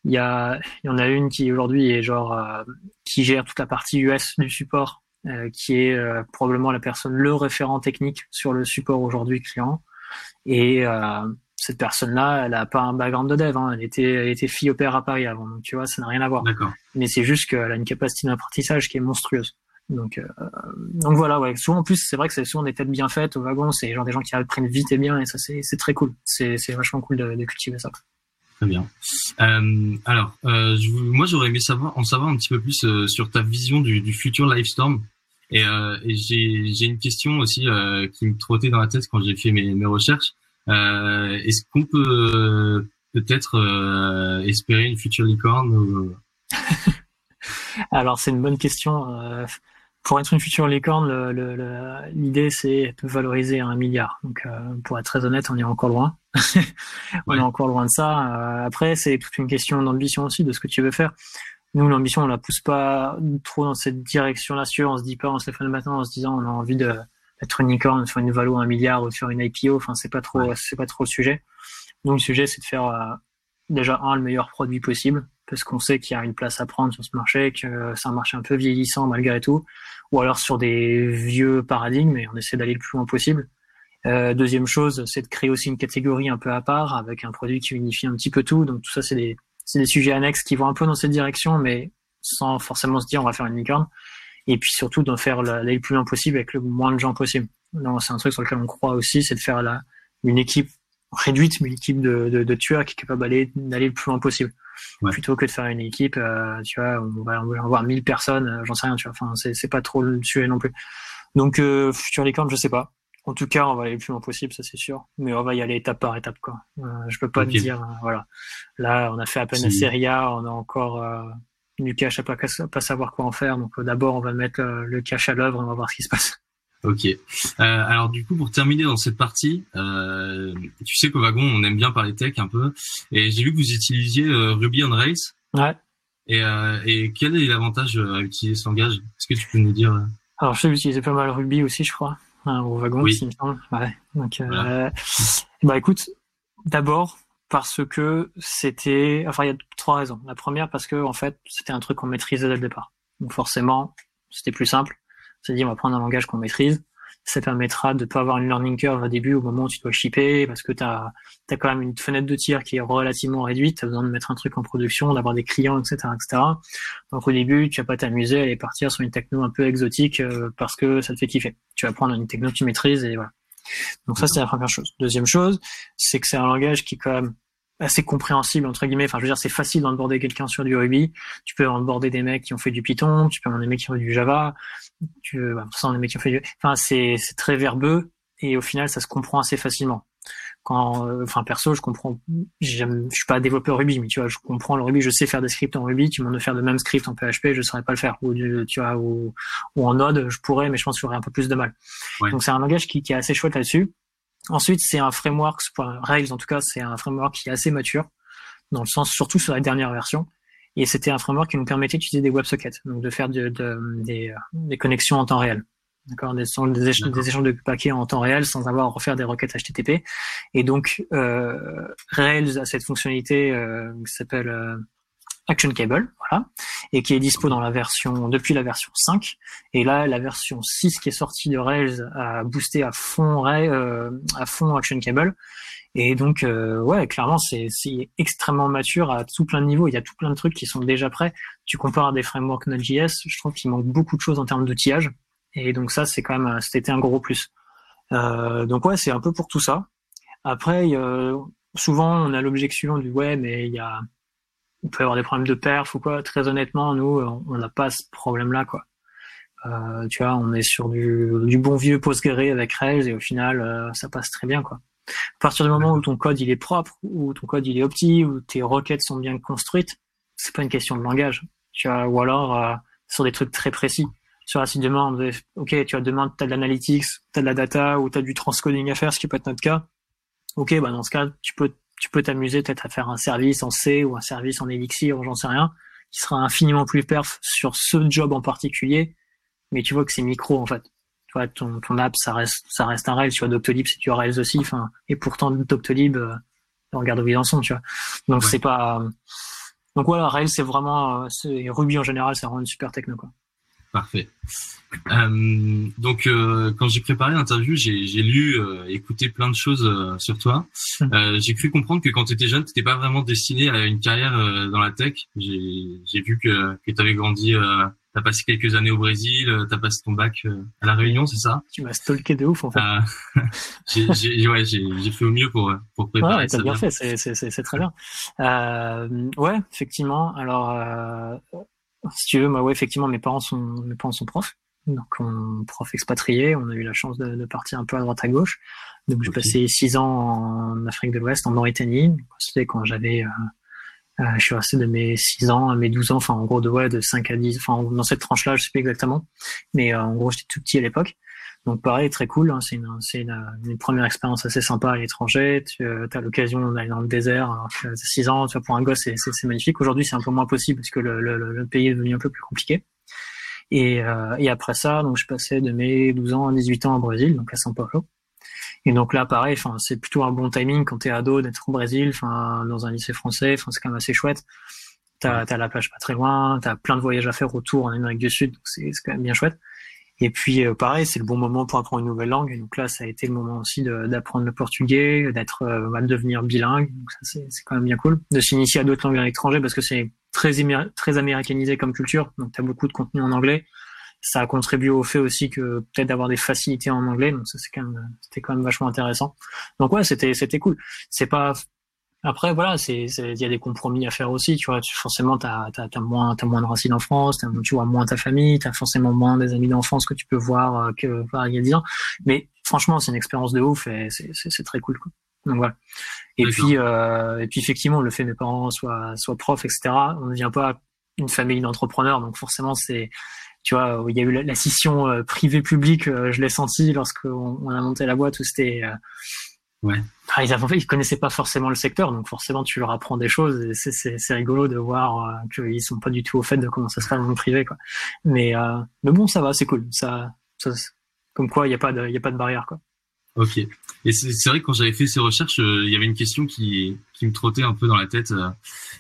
Il y a, il y en a une qui aujourd'hui est genre qui gère toute la partie US du support, qui est probablement la personne le référent technique sur le support aujourd'hui client. Et cette personne-là, elle a pas un background de dev. Hein. Elle était, elle était fille au père à Paris avant. Donc tu vois, ça n'a rien à voir. Mais c'est juste qu'elle a une capacité d'apprentissage qui est monstrueuse. Donc, euh, donc voilà, ouais. Souvent en plus, c'est vrai que c'est souvent des têtes bien faites au wagon. C'est genre des gens qui apprennent vite et bien, et ça c'est c'est très cool. C'est c'est vachement cool de, de, cultiver ça. Très bien. Euh, alors, euh, je, moi j'aurais aimé savoir en savoir un petit peu plus euh, sur ta vision du, du futur Livestorm. Et, euh, et j'ai j'ai une question aussi euh, qui me trottait dans la tête quand j'ai fait mes mes recherches. Est-ce qu'on peut peut-être espérer une future licorne Alors c'est une bonne question pour être une future licorne, l'idée c'est de valoriser un milliard. Donc, euh, pour être très honnête, on est encore loin. on est encore loin de ça. Euh, après, c'est toute une question d'ambition aussi de ce que tu veux faire. Nous, l'ambition, on la pousse pas trop dans cette direction-là. Sûr, on se dit pas, on se lève le matin en se disant, on a envie de, être unicorn, faire une valo un milliard ou faire une IPO. Enfin, c'est pas trop, c'est pas trop le sujet. Donc, le sujet, c'est de faire euh, déjà un le meilleur produit possible parce qu'on sait qu'il y a une place à prendre sur ce marché, que c'est un marché un peu vieillissant malgré tout, ou alors sur des vieux paradigmes, et on essaie d'aller le plus loin possible. Euh, deuxième chose, c'est de créer aussi une catégorie un peu à part avec un produit qui unifie un petit peu tout. Donc tout ça, c'est des, des sujets annexes qui vont un peu dans cette direction, mais sans forcément se dire on va faire une licorne. Et puis surtout d'en faire aller le plus loin possible avec le moins de gens possible. C'est un truc sur lequel on croit aussi, c'est de faire la, une équipe réduite, mais une équipe de, de, de tueurs qui est capable d'aller le plus loin possible. Plutôt que de faire une équipe, euh, tu vois, on va, avoir 1000 personnes, euh, j'en sais rien, tu vois. Enfin, c'est pas trop le sujet non plus. Donc, euh, futur licorne, je sais pas. En tout cas, on va aller le plus loin possible, ça c'est sûr. Mais on va y aller étape par étape, quoi. Euh, je peux pas te dire, euh, voilà. Là, on a fait à peine la série A, on a encore euh, du cash à pas, pas savoir quoi en faire. Donc d'abord, on va mettre le cash à l'œuvre, on va voir ce qui se passe. Ok. Euh, alors du coup, pour terminer dans cette partie, euh, tu sais qu'au wagon, on aime bien parler tech un peu, et j'ai vu que vous utilisiez Ruby on Rails. Ouais. Et, et quel est l'avantage à utiliser ce langage? Est-ce que tu peux nous dire Alors je sais utiliser pas mal Ruby aussi, je crois hein, au wagon, oui. il me semble. Ouais. Donc, euh, bah écoute, d'abord parce que c'était, enfin il y a trois raisons. La première parce que en fait c'était un truc qu'on maîtrisait dès le départ. Donc forcément c'était plus simple. C'est dit on va prendre un langage qu'on maîtrise ça permettra de pas avoir une learning curve au début au moment où tu dois shipper parce que tu as, as, quand même une fenêtre de tir qui est relativement réduite, tu as besoin de mettre un truc en production, d'avoir des clients, etc., etc. Donc au début, tu vas pas t'amuser à aller partir sur une techno un peu exotique euh, parce que ça te fait kiffer. Tu vas prendre une techno que tu maîtrises et voilà. Donc ça, c'est la première chose. Deuxième chose, c'est que c'est un langage qui est quand même assez compréhensible entre guillemets. Enfin, je veux dire, c'est facile d'onboarder quelqu'un sur du Ruby. Tu peux onboarder des mecs qui ont fait du Python, tu peux onboarder des mecs qui ont fait du Java. Tu, bah, des mecs qui ont fait du. Enfin, c'est c'est très verbeux et au final, ça se comprend assez facilement. Quand, euh, enfin, perso, je comprends. Je suis pas développeur Ruby, mais tu vois, je comprends le Ruby. Je sais faire des scripts en Ruby. Tu m'en de faire le même script en PHP, je saurais pas le faire. Ou tu vois, ou, ou en Node, je pourrais, mais je pense que j'aurais un peu plus de mal. Donc, c'est un langage qui, qui est assez chouette là-dessus. Ensuite, c'est un framework, Rails en tout cas, c'est un framework qui est assez mature, dans le sens, surtout sur la dernière version. Et c'était un framework qui nous permettait d'utiliser des WebSockets, donc de faire de, des, des, connexions en temps réel. D'accord, des, des, échanges, des, échanges de paquets en temps réel sans avoir à refaire des requêtes HTTP. Et donc, euh, Rails a cette fonctionnalité euh, qui s'appelle euh, Action Cable, voilà, et qui est dispo dans la version depuis la version 5. Et là, la version 6 qui est sortie de Rails a boosté à fond euh, à fond Action Cable. Et donc, euh, ouais, clairement, c'est extrêmement mature à tout plein de niveaux. Il y a tout plein de trucs qui sont déjà prêts. Tu compares à des frameworks Node.js, je trouve qu'il manque beaucoup de choses en termes d'outillage. Et donc ça, c'est quand même, c'était un gros plus. Euh, donc ouais, c'est un peu pour tout ça. Après, souvent, on a l'objection du ouais, mais il y a on peut avoir des problèmes de perf ou quoi. Très honnêtement, nous, on n'a pas ce problème-là, quoi. Euh, tu vois, on est sur du, du bon vieux Postgre avec Rails et au final, euh, ça passe très bien, quoi. À partir du moment où ton code il est propre, où ton code il est opti, où tes requêtes sont bien construites, c'est pas une question de langage, tu vois. Ou alors euh, sur des trucs très précis. Sur si demain, ok, tu as demain t'as de l'analytics, t'as de la data ou t'as du transcoding à faire, ce qui peut être notre cas. Ok, bah dans ce cas, tu peux tu peux t'amuser peut-être à faire un service en C ou un service en Elixir ou j'en sais rien, qui sera infiniment plus perf sur ce job en particulier, mais tu vois que c'est micro en fait. Tu vois, ton, ton app, ça reste, ça reste un Rails, tu vois, Doctolib, c'est du Rails aussi, enfin, et pourtant, Doctolib, euh, regarde où ils en sont, tu vois. Donc, c'est pas, donc voilà, Rails, c'est vraiment, euh, Ruby en général, c'est vraiment une super techno, quoi. Parfait. Euh, donc, euh, quand j'ai préparé l'interview, j'ai lu, euh, écouté plein de choses euh, sur toi. Hum. Euh, j'ai cru comprendre que quand tu étais jeune, tu n'étais pas vraiment destiné à une carrière dans la tech. J'ai vu que, que tu avais grandi, tu as passé quelques années au Brésil, tu as passé ton bac à La Réunion, c'est ça? Tu m'as stalké de ouf, en fait. j'ai ouais, fait au mieux pour, pour préparer ouais, ça. bien, bien. fait, c'est très bien. ouais, effectivement. Alors si tu veux, moi, ouais, effectivement, mes parents sont, mes parents sont profs. Donc, on, prof expatrié, on a eu la chance de, de partir un peu à droite à gauche. Donc, j'ai passé six ans en Afrique de l'Ouest, en Mauritanie. C'était quand j'avais, euh, euh, je suis resté de mes six ans à mes 12 ans, enfin, en gros, de, ouais, de 5 à 10, enfin, dans cette tranche-là, je sais pas exactement. Mais, euh, en gros, j'étais tout petit à l'époque. Donc pareil, très cool. Hein, c'est une, une, une, première expérience assez sympa à l'étranger. Tu euh, as l'occasion d'aller dans le désert. Alors, 6 ans, tu vois, pour un gosse, c'est, magnifique. Aujourd'hui, c'est un peu moins possible parce que le, le, le, pays est devenu un peu plus compliqué. Et, euh, et après ça, donc je passais de mes 12 ans à 18 ans au Brésil, donc à São Paulo. Et donc là, pareil, enfin, c'est plutôt un bon timing quand t'es ado d'être au Brésil, enfin, dans un lycée français, enfin, c'est quand même assez chouette. T'as, as la plage pas très loin, t'as plein de voyages à faire autour en Amérique du Sud, donc c'est quand même bien chouette. Et puis euh, pareil, c'est le bon moment pour apprendre une nouvelle langue. Et donc là, ça a été le moment aussi d'apprendre le portugais, d'être, euh, de devenir bilingue. Donc ça, c'est, quand même bien cool. De s'initier à d'autres langues à l'étranger parce que c'est très très américanisé comme culture. Donc t'as beaucoup de contenu en anglais. Ça a contribué au fait aussi que peut-être d'avoir des facilités en anglais. Donc ça, c'est quand c'était quand même vachement intéressant. Donc ouais, c'était, c'était cool. C'est pas après, voilà, c'est, il y a des compromis à faire aussi. Tu vois, tu, forcément, t'as, t'as, t'as moins, t'as moins de racines en France, t'as, tu vois moins ta famille, t'as forcément moins des amis d'enfance que tu peux voir euh, que voir il y a 10 ans. Mais franchement, c'est une expérience de ouf et c'est, très cool. Quoi. Donc voilà. Et puis, euh, et puis effectivement, le fait que mes parents soient, soient profs, etc. On ne vient pas une famille d'entrepreneurs, donc forcément, c'est, tu vois, il y a eu la, scission euh, privée-publique, euh, je l'ai senti lorsqu'on on a monté la boîte où c'était Ouais. Ah, ils, avaient, ils connaissaient pas forcément le secteur, donc forcément tu leur apprends des choses. Et c'est, rigolo de voir euh, qu'ils sont pas du tout au fait de comment ça se fait dans le monde privé, quoi. Mais, euh, mais bon, ça va, c'est cool. Ça, ça comme quoi, il y a pas de, il y a pas de barrière, quoi. Ok. Et c'est, vrai que quand j'avais fait ces recherches, euh, il y avait une question qui, qui me trottait un peu dans la tête. Euh.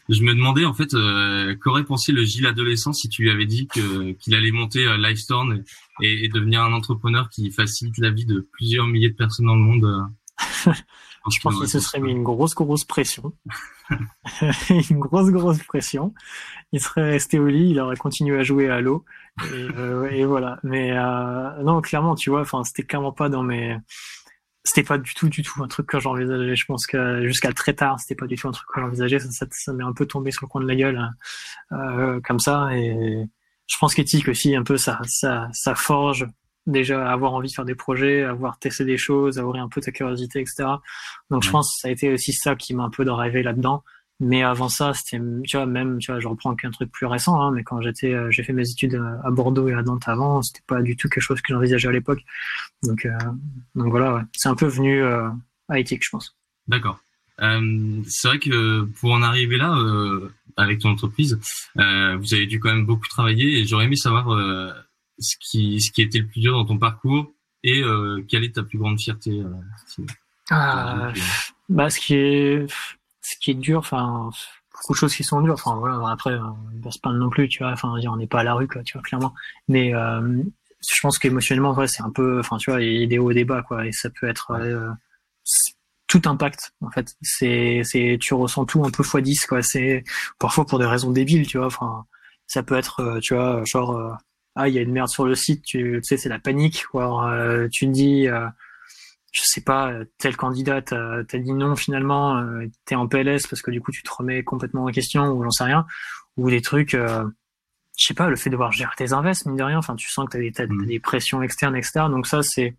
je me demandais en fait, euh, qu'aurait pensé le Gilles adolescent si tu lui avais dit que, qu'il allait monter Livestorm et, et, devenir un entrepreneur qui facilite la vie de plusieurs milliers de personnes dans le monde je pense qu'il se serait mis une grosse, grosse pression. une grosse, grosse pression. Il serait resté au lit, il aurait continué à jouer à l'eau. Et, euh, voilà. Mais euh, non, clairement, tu vois, enfin, c'était clairement pas dans mes. C'était pas du tout, du tout un truc que j'envisageais. Je pense que jusqu'à très tard, c'était pas du tout un truc que j'envisageais. Ça, ça, m'est un peu tombé sur le coin de la gueule, euh, comme ça. Et je pense qu'éthique aussi, un peu, ça, forge déjà avoir envie de faire des projets, avoir testé des choses, avoir un peu ta curiosité, etc. Donc je pense que ça a été aussi ça qui m'a un peu drivé là-dedans. Mais avant ça, c'était, tu vois, même, tu vois, je reprends qu'un truc plus récent, hein, mais quand j'étais, euh, j'ai fait mes études à Bordeaux et à Nantes avant, c'était pas du tout quelque chose que j'envisageais à l'époque. Donc, euh, donc voilà, ouais. c'est un peu venu euh, à éthique, je pense. D'accord. Euh, c'est vrai que pour en arriver là, euh, avec ton entreprise, euh, vous avez dû quand même beaucoup travailler et j'aurais aimé savoir ce qui, ce qui était le plus dur dans ton parcours et euh, quelle est ta plus grande fierté euh, ah, bah, ce qui est, ce qui est dur, enfin, beaucoup de choses qui sont dures. Enfin voilà, après, on va se plaindre non plus, tu vois. Enfin, on n'est pas à la rue, quoi, tu vois, clairement. Mais euh, je pense qu'émotionnellement, ouais, c'est un peu, enfin, tu vois, il y a des hauts et des bas, quoi. Et ça peut être euh, tout impact, en fait. C'est, c'est, tu ressens tout un peu x 10, quoi. C'est parfois pour des raisons débiles, tu vois. Enfin, ça peut être, euh, tu vois, genre ah il y a une merde sur le site, tu, sais c'est la panique, ou alors euh, tu dis euh, je sais pas tel candidat t'as as dit non finalement, euh, t'es en PLS parce que du coup tu te remets complètement en question ou j'en sais rien, ou des trucs euh, je sais pas le fait de devoir gérer tes invests mine de rien, enfin tu sens que t'as des, as mmh. des pressions externes externes donc ça c'est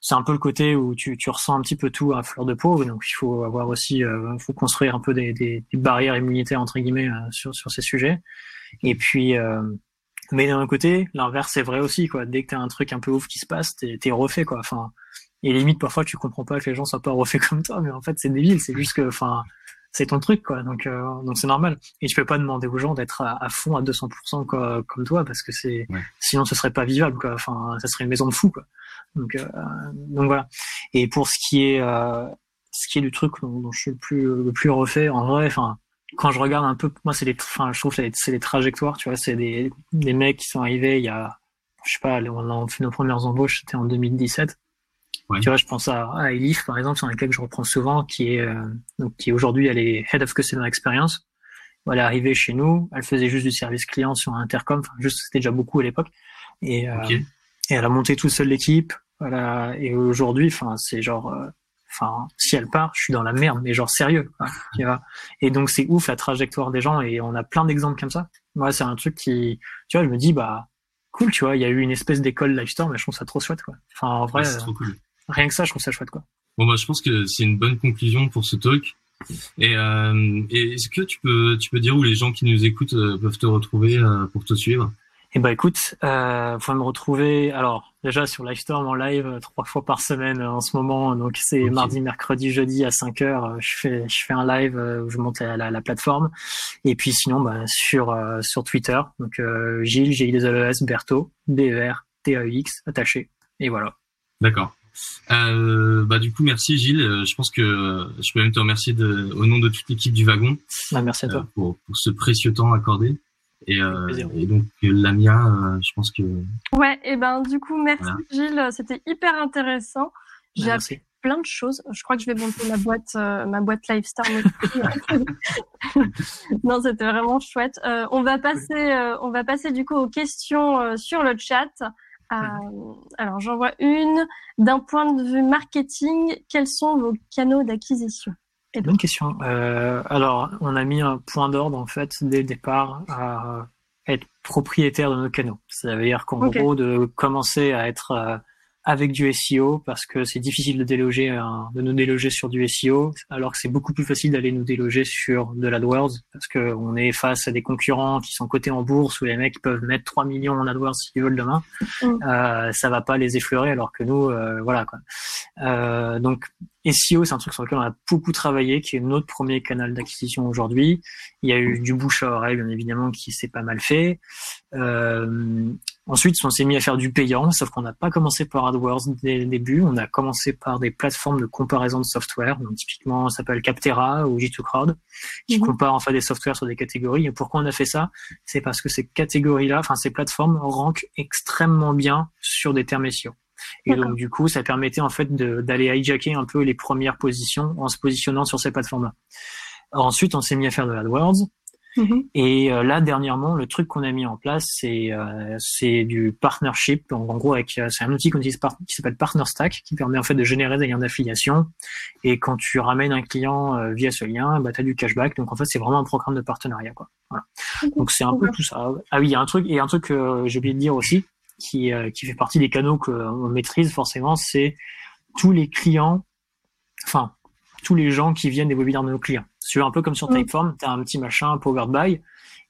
c'est un peu le côté où tu, tu ressens un petit peu tout à fleur de peau, donc il faut avoir aussi, euh, faut construire un peu des, des, des barrières immunitaires entre guillemets sur sur ces sujets. Et puis euh, mais d'un côté, l'inverse est vrai aussi, quoi. Dès que t'as un truc un peu ouf qui se passe, t'es, t'es refait, quoi. Enfin, et limite, parfois, tu comprends pas que les gens soient pas refaits comme toi, mais en fait, c'est débile. C'est juste que, enfin, c'est ton truc, quoi. Donc, euh, donc c'est normal. Et tu peux pas demander aux gens d'être à, fond à 200% quoi, comme toi, parce que c'est, sinon, ce serait pas vivable, quoi. Enfin, ça serait une maison de fou, quoi. Donc, euh, donc voilà. Et pour ce qui est, euh, ce qui est du truc dont, je suis le plus, le plus refait, en vrai, enfin, quand je regarde un peu, moi, c'est les, enfin, je trouve que c'est les trajectoires, tu vois, c'est des, des mecs qui sont arrivés il y a, je sais pas, on a fait nos premières embauches, c'était en 2017. Tu vois, je pense à, à Elif, par exemple, c'est un cas que je reprends souvent, qui est, euh, donc, qui aujourd'hui, elle est Head of Customer Experience. Elle est arrivée chez nous, elle faisait juste du service client sur Intercom, enfin, juste, c'était déjà beaucoup à l'époque. Et, euh, et elle a monté tout seul l'équipe, voilà, et aujourd'hui, enfin, c'est genre, euh, enfin, si elle part, je suis dans la merde, mais genre sérieux. tu vois et donc c'est ouf la trajectoire des gens et on a plein d'exemples comme ça. Moi, c'est un truc qui, tu vois, je me dis bah cool, tu vois, il y a eu une espèce d'école lifestyle, mais je trouve ça trop chouette quoi. Enfin, en vrai, rien que ça, je trouve ça chouette quoi. Bon bah, je pense que c'est une bonne conclusion pour ce talk. Et, euh, est-ce que tu peux, tu peux dire où les gens qui nous écoutent euh, peuvent te retrouver euh, pour te suivre? Eh ben écoute, euh, vous pouvez me retrouver alors déjà sur Livestorm en live euh, trois fois par semaine euh, en ce moment. Donc c'est mardi, mercredi, jeudi à 5 heures. Je fais je fais un live où je monte la, la, plateforme. Et puis sinon bah, sur sur Twitter. Donc Gilles G I 2 L E Berto B E R T A X attaché. Et voilà. D'accord. Euh, bah du coup merci Gilles. Je pense que je peux même te remercier de, au nom de toute l'équipe du wagon. Bah, merci à toi pour, pour ce précieux temps accordé. Et, euh, et, donc Lamia, euh, je pense que. Ouais, et ben du coup merci Gilles, c'était hyper intéressant. J'ai appris plein de choses. Je crois que je vais monter ma boîte, euh, ma boîte Lifestyle. non, c'était vraiment chouette. Euh, on va passer, euh, on va passer du coup aux questions sur le chat. alors j'en vois une. D'un point de vue marketing, quels sont vos canaux d'acquisition? Bonne question. Euh, alors, on a mis un point d'ordre en fait dès le départ à être propriétaire de nos canaux. Ça veut dire qu'en gros, de commencer à être euh, avec du SEO parce que c'est difficile de déloger de nous déloger sur du SEO alors que c'est beaucoup plus facile d'aller nous déloger sur de l'AdWords parce que on est face à des concurrents qui sont cotés en bourse où les mecs peuvent mettre 3 millions en AdWords s'ils veulent demain mm. euh, ça va pas les effleurer alors que nous euh, voilà quoi euh, donc SEO, c'est un truc sur lequel on a beaucoup travaillé, qui est notre premier canal d'acquisition aujourd'hui. Il y a eu du bouche à oreille, bien évidemment, qui s'est pas mal fait. Euh, ensuite, on s'est mis à faire du payant, sauf qu'on n'a pas commencé par AdWords dès le début. On a commencé par des plateformes de comparaison de software. Donc, typiquement, ça s'appelle Captera ou G2Crowd, qui mhm. comparent en fait des softwares sur des catégories. Et pourquoi on a fait ça? C'est parce que ces catégories-là, enfin ces plateformes, rankent extrêmement bien sur des termes SEO. Et donc du coup, ça permettait en fait d'aller hijacker un peu les premières positions en se positionnant sur ces plateformes-là. Ensuite, on s'est mis à faire de l'AdWords. Mm-hmm. Et euh, là, dernièrement, le truc qu'on a mis en place, c'est euh, c'est du partnership. En, gros, avec euh, c'est un outil qu'on utilise qui s'appelle PartnerStack, qui permet en fait de générer des liens d'affiliation. Et quand tu ramènes un client via ce lien, bah, tu as du cashback. Donc en fait, c'est vraiment un programme de partenariat. Quoi. Voilà. Donc c'est un peu tout ça. Ah oui, il y a un truc et un truc que j'ai oublié de dire aussi, qui, euh, qui fait partie des canaux qu'on maîtrise forcément, c'est tous les clients, enfin tous les gens qui viennent des webinaires de nos clients. C'est un peu comme sur Typeform, tu as un petit machin powered by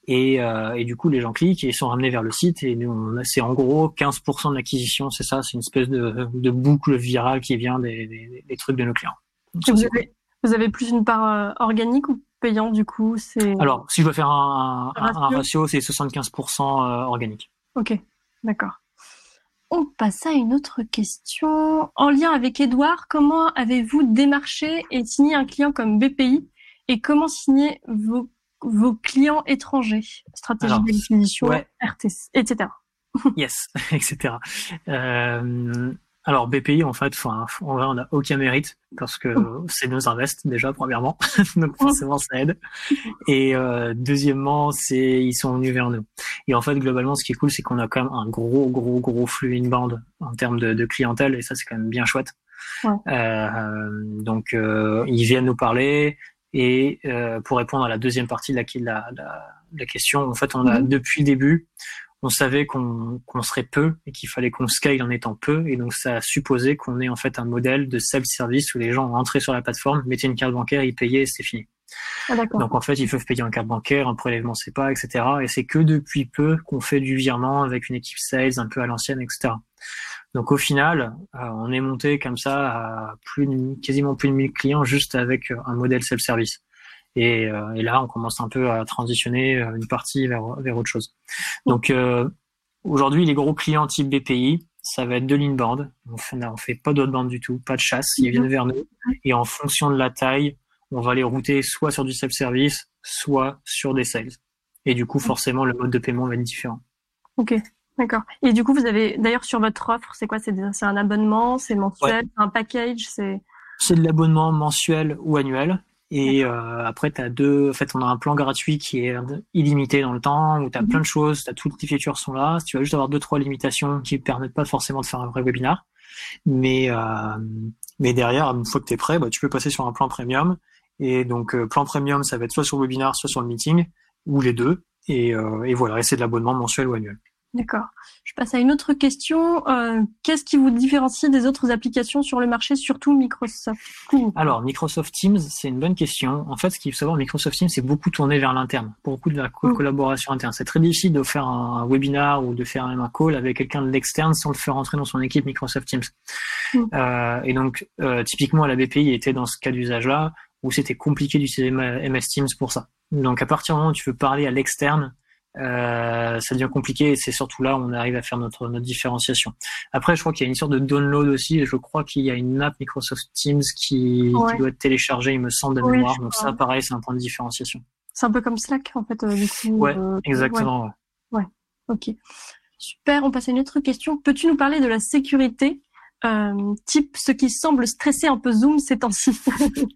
et, euh, et du coup les gens cliquent et sont ramenés vers le site et nous c'est en gros 15% de l'acquisition, c'est ça, c'est une espèce de, de, boucle virale qui vient des, des, des trucs de nos clients. vous, avez, vous, avez, plus une part euh, organique ou payant du coup c'est Alors si je dois faire un, un, un ratio, c'est 75% organique. Ok, d'accord. On passe à une autre question. En lien avec Edouard, comment avez-vous démarché et signé un client comme BPI et comment signer vos, vos clients étrangers? Stratégie d'acquisition, RTS, etc. yes, etc. Euh, alors BPI en fait, enfin, en vrai, on n'a aucun mérite parce que c'est nos invests déjà premièrement, donc forcément ça aide. Et euh, deuxièmement, c'est ils sont venus vers nous. Et en fait, globalement, ce qui est cool, c'est qu'on a quand même un gros, gros, gros flux inbound en termes de, de clientèle, et ça c'est quand même bien chouette. Euh, donc euh, ils viennent nous parler. Et euh, pour répondre à la deuxième partie de la, la, la question, en fait, on a mhm. depuis le début, on savait qu'on serait peu et qu'il fallait qu'on scale en étant peu. Et donc, ça a supposé qu'on ait en fait un modèle de self-service où les gens entraient sur la plateforme, mettaient une carte bancaire, ils payaient et c'était fini. Ah, donc en fait, ils peuvent payer en carte bancaire, un prélèvement pas, etc. Et c'est que depuis peu qu'on fait du virement avec une équipe sales un peu à l'ancienne, etc. Donc au final, euh, on est monté comme ça à plus quasiment plus de 1000 clients juste avec un modèle self-service. Et, euh, et, là, on commence un peu à transitionner euh, une partie vers, vers autre chose. Donc euh, aujourd'hui, les gros clients type BPI, ça va être de l'inbound. On fait, on fait pas d'outbound du tout, pas de chasse. Ils viennent vers nous et en fonction de la taille, on va les router soit sur du self-service, soit sur des sales. Et du coup, forcément, le mode de paiement va être différent. Ok, d'accord. Et du coup, vous avez d'ailleurs sur votre offre, c'est quoi? C'est un abonnement, c'est mensuel, un package, c'est c'est de l'abonnement mensuel ou annuel. Et euh, après, tu as deux. En fait, on a un plan gratuit qui est illimité dans le temps, où tu as mhm. plein de choses, as toutes les features sont là. Tu vas juste avoir deux, trois limitations qui ne permettent pas forcément de faire un vrai webinar. Mais, euh, mais derrière, une fois que tu es prêt, bah, tu peux passer sur un plan premium. Et donc, euh, plan premium, ça va être soit sur le webinar, soit sur le meeting, ou les deux. Et, euh, et voilà, et c'est de l'abonnement mensuel ou annuel. D'accord. Je passe à une autre question. Euh, Qu'est-ce qui vous différencie des autres applications sur le marché, surtout Microsoft Alors, Microsoft Teams, c'est une bonne question. En fait, ce qu'il faut savoir, Microsoft Teams, c'est beaucoup tourné vers l'interne, beaucoup de la mm. collaboration interne. C'est très difficile de faire un, webinar ou de faire un call avec quelqu'un de l'externe sans le faire entrer dans son équipe Microsoft Teams. Mm. Euh, et donc, euh, typiquement, la BPI était dans ce cas d'usage-là où c'était compliqué d'utiliser MS Teams pour ça. Donc, à partir du moment où tu veux parler à l'externe, euh, ça devient compliqué et c'est surtout là où on arrive à faire notre, notre différenciation. Après, je crois qu'il y a une sorte de download aussi. je crois qu'il y a une app Microsoft Teams qui, doit être téléchargée, il me semble, de mémoire. Donc ça, pareil, c'est un point de différenciation. C'est un peu comme Slack, en fait, euh, du coup. Ouais, euh, exactement. Ouais. ouais. ok. Super, on passe à une autre question. Peux-tu nous parler de la sécurité, euh, type ce qui semble stresser un peu Zoom ces temps-ci?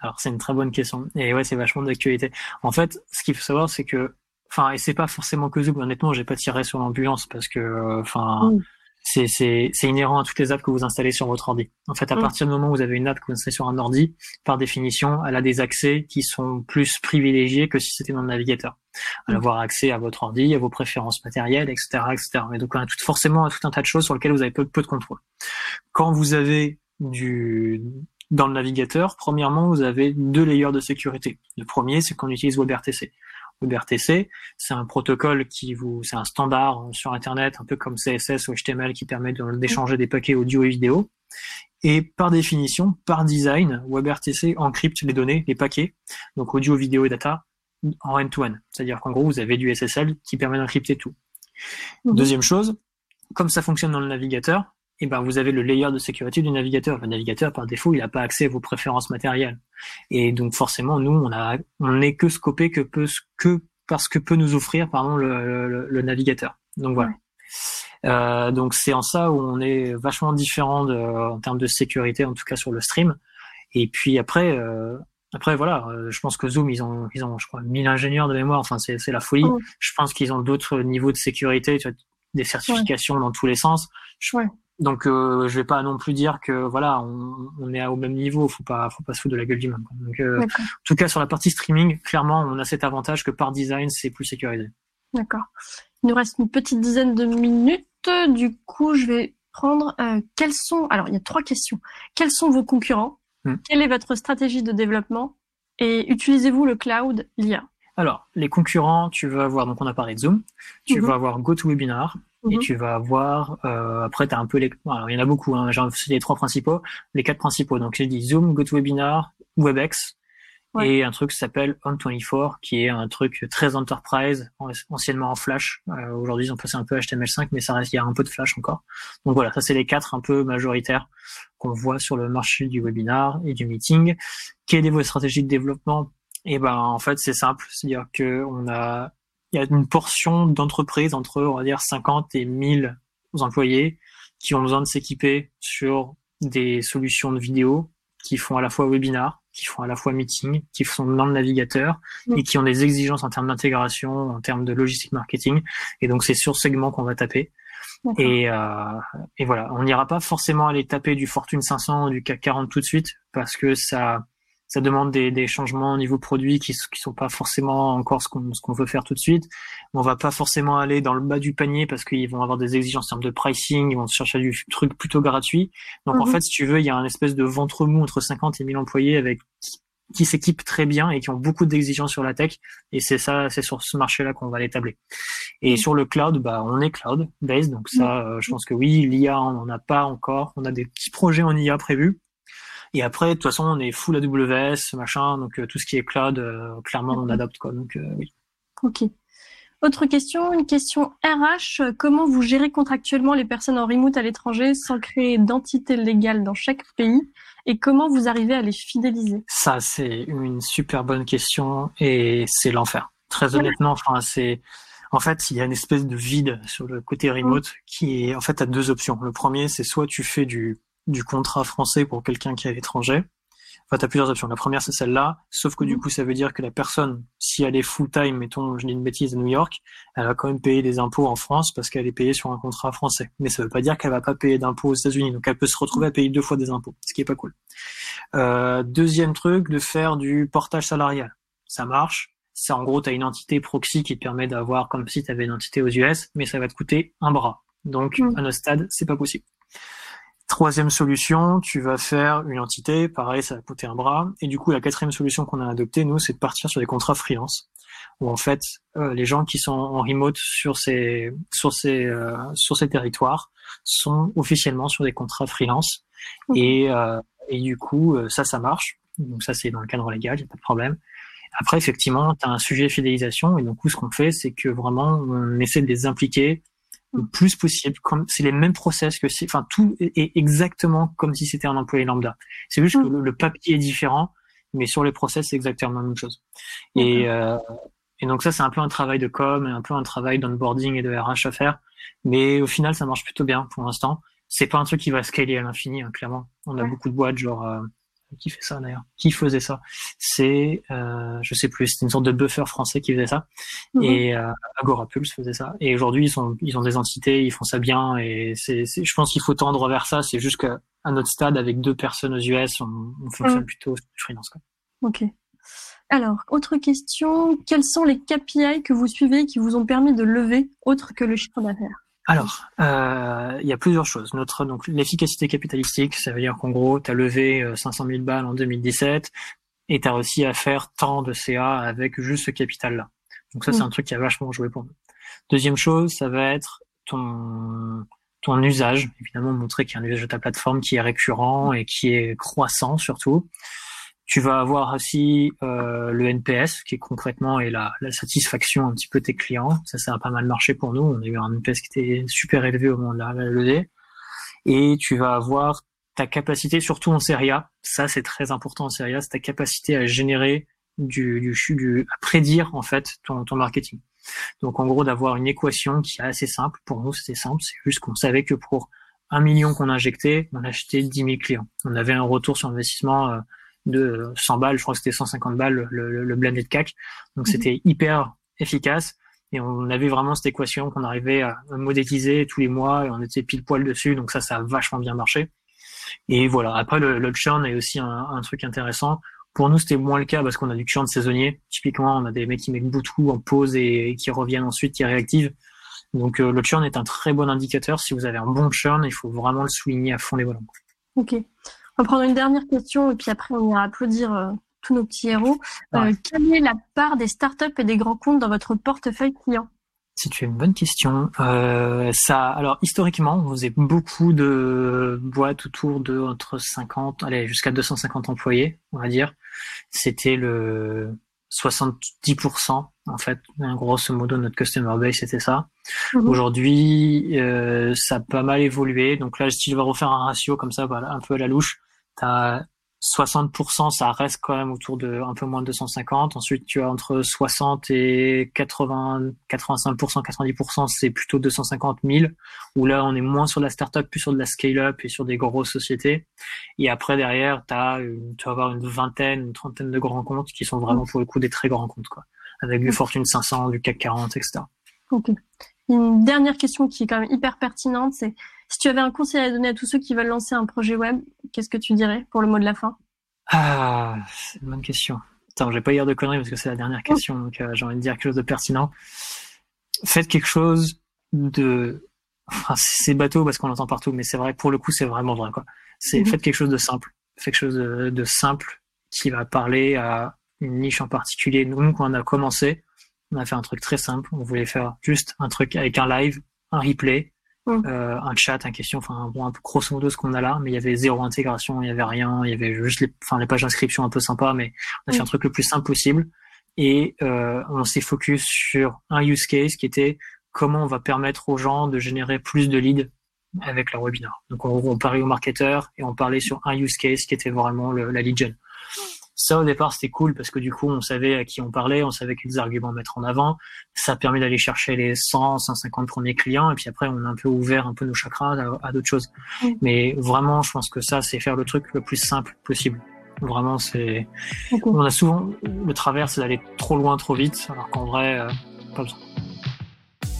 Alors c'est une très bonne question et ouais c'est vachement d'actualité. En fait, ce qu'il faut savoir c'est que enfin et c'est pas forcément que Zoom honnêtement j'ai pas tiré sur l'ambulance parce que euh, enfin mm. c'est c'est c'est inhérent à toutes les apps que vous installez sur votre ordi en fait à mm. partir du moment où vous avez une app que vous installez sur un ordi par définition elle a des accès qui sont plus privilégiés que si c'était dans le navigateur elle mm. avoir accès à votre ordi à vos préférences matérielles etc etc mais donc on a tout, forcément tout un tas de choses sur lesquelles vous avez peu, peu de contrôle quand vous avez du dans le navigateur, premièrement, vous avez deux layers de sécurité. Le premier, c'est qu'on utilise WebRTC. WebRTC, c'est un protocole qui vous, c'est un standard sur Internet, un peu comme CSS ou HTML qui permet d'échanger des paquets audio et vidéo. Et par définition, par design, WebRTC encrypte les données, les paquets, donc audio, vidéo et data, en end-to-end. C'est-à-dire qu'en gros, vous avez du SSL qui permet d'encrypter tout. Mhm. Deuxième chose, comme ça fonctionne dans le navigateur, eh ben vous avez le layer de sécurité du navigateur. Le navigateur, par défaut, il n'a pas accès à vos préférences matérielles. Et donc forcément, nous, on a, on n'est que scopé que peut, que parce que peut nous offrir, pardon, le, le, navigateur. Donc voilà. Euh, donc c'est en ça où on est vachement différent de, en termes de sécurité, en tout cas sur le stream. Et puis après, euh, après voilà, euh, je pense que Zoom ils ont, ils ont, je crois, 1000 ingénieurs de mémoire. Enfin c'est, c'est la folie. Oh. Je pense qu'ils ont d'autres niveaux de sécurité, tu vois, des certifications dans tous les sens. ouais. Donc euh, je vais pas non plus dire que voilà on, on est au même niveau, faut pas faut pas se foutre de la gueule du monde. Donc euh, en tout cas sur la partie streaming, clairement on a cet avantage que par design c'est plus sécurisé. D'accord. Il nous reste une petite dizaine de minutes. Du coup je vais prendre euh, quels sont alors il y a trois questions. Quels sont vos concurrents? Hmm. Quelle est votre stratégie de développement? Et utilisez-vous le cloud, l'IA Alors les concurrents, tu vas avoir donc on a parlé de Zoom, tu mhm. vas avoir GoToWebinar et mhm. tu vas avoir euh, après tu as un peu les alors, il y en a beaucoup hein, j'ai les trois principaux les quatre principaux. Donc j'ai dit Zoom GoToWebinar Webex et un truc qui s'appelle On24 qui est un truc très enterprise anciennement en Flash. Euh, aujourd'hui ils ont passé un peu HTML5 mais ça reste il y a un peu de Flash encore. Donc voilà ça c'est les quatre un peu majoritaires qu'on voit sur le marché du webinar et du meeting. Quelle est votre stratégie de développement? Et eh ben en fait c'est simple. C'est-à-dire que on a il y a une portion d'entreprises entre, on va dire, 50 et 1000 employés qui ont besoin de s'équiper sur des solutions de vidéo qui font à la fois webinar, qui font à la fois meeting, qui sont dans le navigateur et qui ont des exigences en termes d'intégration, en termes de logistique marketing. Et donc c'est sur ce segment qu'on va taper. Et, euh, et voilà, on n'ira pas forcément aller taper du Fortune 500 ou du CAC 40 tout de suite parce que ça ça demande des, des, changements au niveau produit qui qui sont pas forcément encore ce qu'on ce qu'on veut faire tout de suite. On va pas forcément aller dans le bas du panier parce qu'ils vont avoir des exigences en termes de pricing, ils vont chercher du truc plutôt gratuit. Donc en mhm. fait, si tu veux, il y a un espèce de ventre mou entre 50 et 1000 employés avec qui, s'équipent très bien et qui ont beaucoup d'exigences sur la tech. Et c'est ça, c'est sur ce marché-là qu'on va l'établir. Et mhm. sur le cloud, bah, on est cloud based, donc ça, euh, je pense que oui, l'IA, on n'en a pas encore. On a des petits projets en IA prévus. Et après, de toute façon, on est full AWS, machin, donc euh, tout ce qui est cloud, euh, clairement, on adopte quoi. Donc euh, oui. Ok. Autre question, une question RH. Comment vous gérez contractuellement les personnes en remote à l'étranger sans créer d'entité légale dans chaque pays? Et comment vous arrivez à les fidéliser? Ça, c'est une super bonne question et c'est l'enfer. Très honnêtement, enfin, c'est en fait, il y a une espèce de vide sur le côté remote qui est en fait à deux options. Le premier, c'est soit tu fais du du contrat français pour quelqu'un qui est à l'étranger. Enfin, tu as plusieurs options. La première, c'est celle-là, sauf que du mhm. coup, ça veut dire que la personne, si elle est full-time, mettons, je dis une bêtise, à New York, elle va quand même payer des impôts en France parce qu'elle est payée sur un contrat français. Mais ça veut pas dire qu'elle va pas payer d'impôts aux États-Unis. Donc, elle peut se retrouver à payer deux fois des impôts, ce qui est pas cool. Euh, deuxième truc, de faire du portage salarial. Ça marche, c'est en gros, tu as une entité proxy qui te permet d'avoir comme si tu avais une entité aux US, mais ça va te coûter un bras. Donc, Mm. à notre stade, c'est pas possible. Troisième solution, tu vas faire une entité, pareil, ça va coûter un bras. Et du coup, la quatrième solution qu'on a adoptée, nous, c'est de partir sur des contrats freelance, où en fait, euh, les gens qui sont en remote sur ces sur ces euh, sur ces territoires sont officiellement sur des contrats freelance. Et euh, et du coup, euh, ça, ça marche. Donc ça, c'est dans le cadre légal, il n'y a pas de problème. Après, effectivement, tu as un sujet de fidélisation, et donc ce qu'on fait, c'est que vraiment, on essaie de les impliquer le plus possible. Comme c'est les mêmes process que si, enfin, tout est exactement comme si c'était un employé lambda. C'est juste que Mm. le, le papier est différent, mais sur les process, c'est exactement la même chose. Et, euh, et donc ça, c'est un peu un travail de com et un peu un travail d'onboarding et de RH à faire. Mais au final, ça marche plutôt bien pour l'instant. C'est pas un truc qui va scaler à l'infini, hein, clairement. On a Ouais. beaucoup de boîtes, genre euh, qui fait ça d'ailleurs? Qui faisait ça? C'est, euh, je sais plus, c'était une sorte de buffer français qui faisait ça. Mhm. Et euh, Agora Pulse faisait ça. Et aujourd'hui, ils sont, ils ont des entités, ils font ça bien. Et c'est, c'est- je pense qu'il faut tendre vers ça. C'est juste qu'à notre stade, avec deux personnes aux US, on, on fonctionne Mhm. plutôt sur freelance. Quoi. Ok. Alors, autre question. Quels sont les KPI que vous suivez qui vous ont permis de lever autre que le chiffre d'affaires? Alors, euh, il y a plusieurs choses. Notre donc l'efficacité capitalistique, ça veut dire qu'en gros, tu as levé euh, 500 000 balles en 2017 et tu as réussi à faire tant de CA avec juste ce capital-là. Donc ça, c'est Mm. un truc qui a vachement joué pour nous. Deuxième chose, ça va être ton ton usage, évidemment montrer qu'il y a un usage de ta plateforme qui est récurrent et qui est croissant surtout. Tu vas avoir aussi euh, le NPS qui est concrètement est la, la satisfaction un petit peu de tes clients. Ça, ça a pas mal marché pour nous. On a eu un NPS qui était super élevé au moment de la, la levée. Et tu vas avoir ta capacité, surtout en série A. Ça, c'est très important en série A, c'est ta capacité à générer du, du, du à prédire en fait ton, ton marketing. Donc en gros d'avoir une équation qui est assez simple. Pour nous, c'était simple. C'est juste qu'on savait que pour un million qu'on injectait, on achetait 10 000 clients. On avait un retour sur investissement euh, de 100 balles, je crois que c'était 150 balles le, le, le blended CAC. Donc Mhm. c'était hyper efficace et on avait vraiment cette équation qu'on arrivait à modéliser tous les mois et on était pile poil dessus. Donc ça, ça a vachement bien marché. Et voilà. Après, le, le churn est aussi un, un truc intéressant. Pour nous, c'était moins le cas parce qu'on a du churn saisonnier. Typiquement, on a des mecs qui mettent beaucoup en pause et, et qui reviennent ensuite, qui réactivent. Donc euh, le churn est un très bon indicateur. Si vous avez un bon churn, il faut vraiment le souligner à fond les volants. Ok. On va prendre une dernière question et puis après on ira applaudir euh, tous nos petits héros. Euh, Ouais. quelle est la part des startups et des grands comptes dans votre portefeuille client? C'est une bonne question. Euh, ça, alors historiquement, on faisait beaucoup de boîtes autour de entre 50, allez jusqu'à 250 employés, on va dire. C'était le 70% en fait, grosso modo notre customer base c'était ça. Mhm. Aujourd'hui, euh, ça a pas mal évolué. Donc là, si je vais refaire un ratio comme ça, voilà, un peu à la louche, t'as 60%, ça reste quand même autour de un peu moins de 250. Ensuite, tu as entre 60 et 80, 85%, 90%, c'est plutôt 250 000. Où là, on est moins sur la startup, plus sur de la scale-up et sur des grosses sociétés. Et après, derrière, t'as une, tu vas avoir une vingtaine, une trentaine de grands comptes qui sont vraiment pour le coup des très grands comptes, quoi. Avec du Ok. Fortune 500, du CAC 40, etc. Ok. Une dernière question qui est quand même hyper pertinente, c'est si tu avais un conseil à donner à tous ceux qui veulent lancer un projet web, qu'est-ce que tu dirais pour le mot de la fin? Ah, c'est une bonne question. Attends, je vais pas dire de conneries parce que c'est la dernière question, donc euh, j'ai envie de dire quelque chose de pertinent. Faites quelque chose de... Enfin, c'est c'est bateau parce qu'on l'entend partout, mais c'est vrai, pour le coup, c'est vraiment vrai. quoi. C'est Mhm. Faites quelque chose de simple. Faites quelque chose de, de simple qui va parler à une niche en particulier. Nous, quand on a commencé, on a fait un truc très simple. On voulait faire juste un truc avec un live, un replay, Mhm. euh, un chat, un question, enfin bon, un peu grosso modo ce qu'on a là, mais il y avait zéro intégration, il y avait rien, il y avait juste les, enfin les pages d'inscription un peu sympa, mais on a fait Mhm. un truc le plus simple possible et euh, on s'est focus sur un use case qui était comment on va permettre aux gens de générer plus de leads avec leur webinar. Donc on, on parlait aux marketeurs et on parlait sur un use case qui était vraiment le, la lead gen. Ça au départ c'était cool parce que du coup on savait à qui on parlait, on savait quels arguments mettre en avant. Ça a permis d'aller chercher les 100, 150 premiers clients et puis après on a un peu ouvert un peu nos chakras à, à d'autres choses. Mais vraiment je pense que ça c'est faire le truc le plus simple possible. Vraiment c'est on a souvent le travers c'est d'aller trop loin trop vite alors qu'en vrai euh, pas besoin.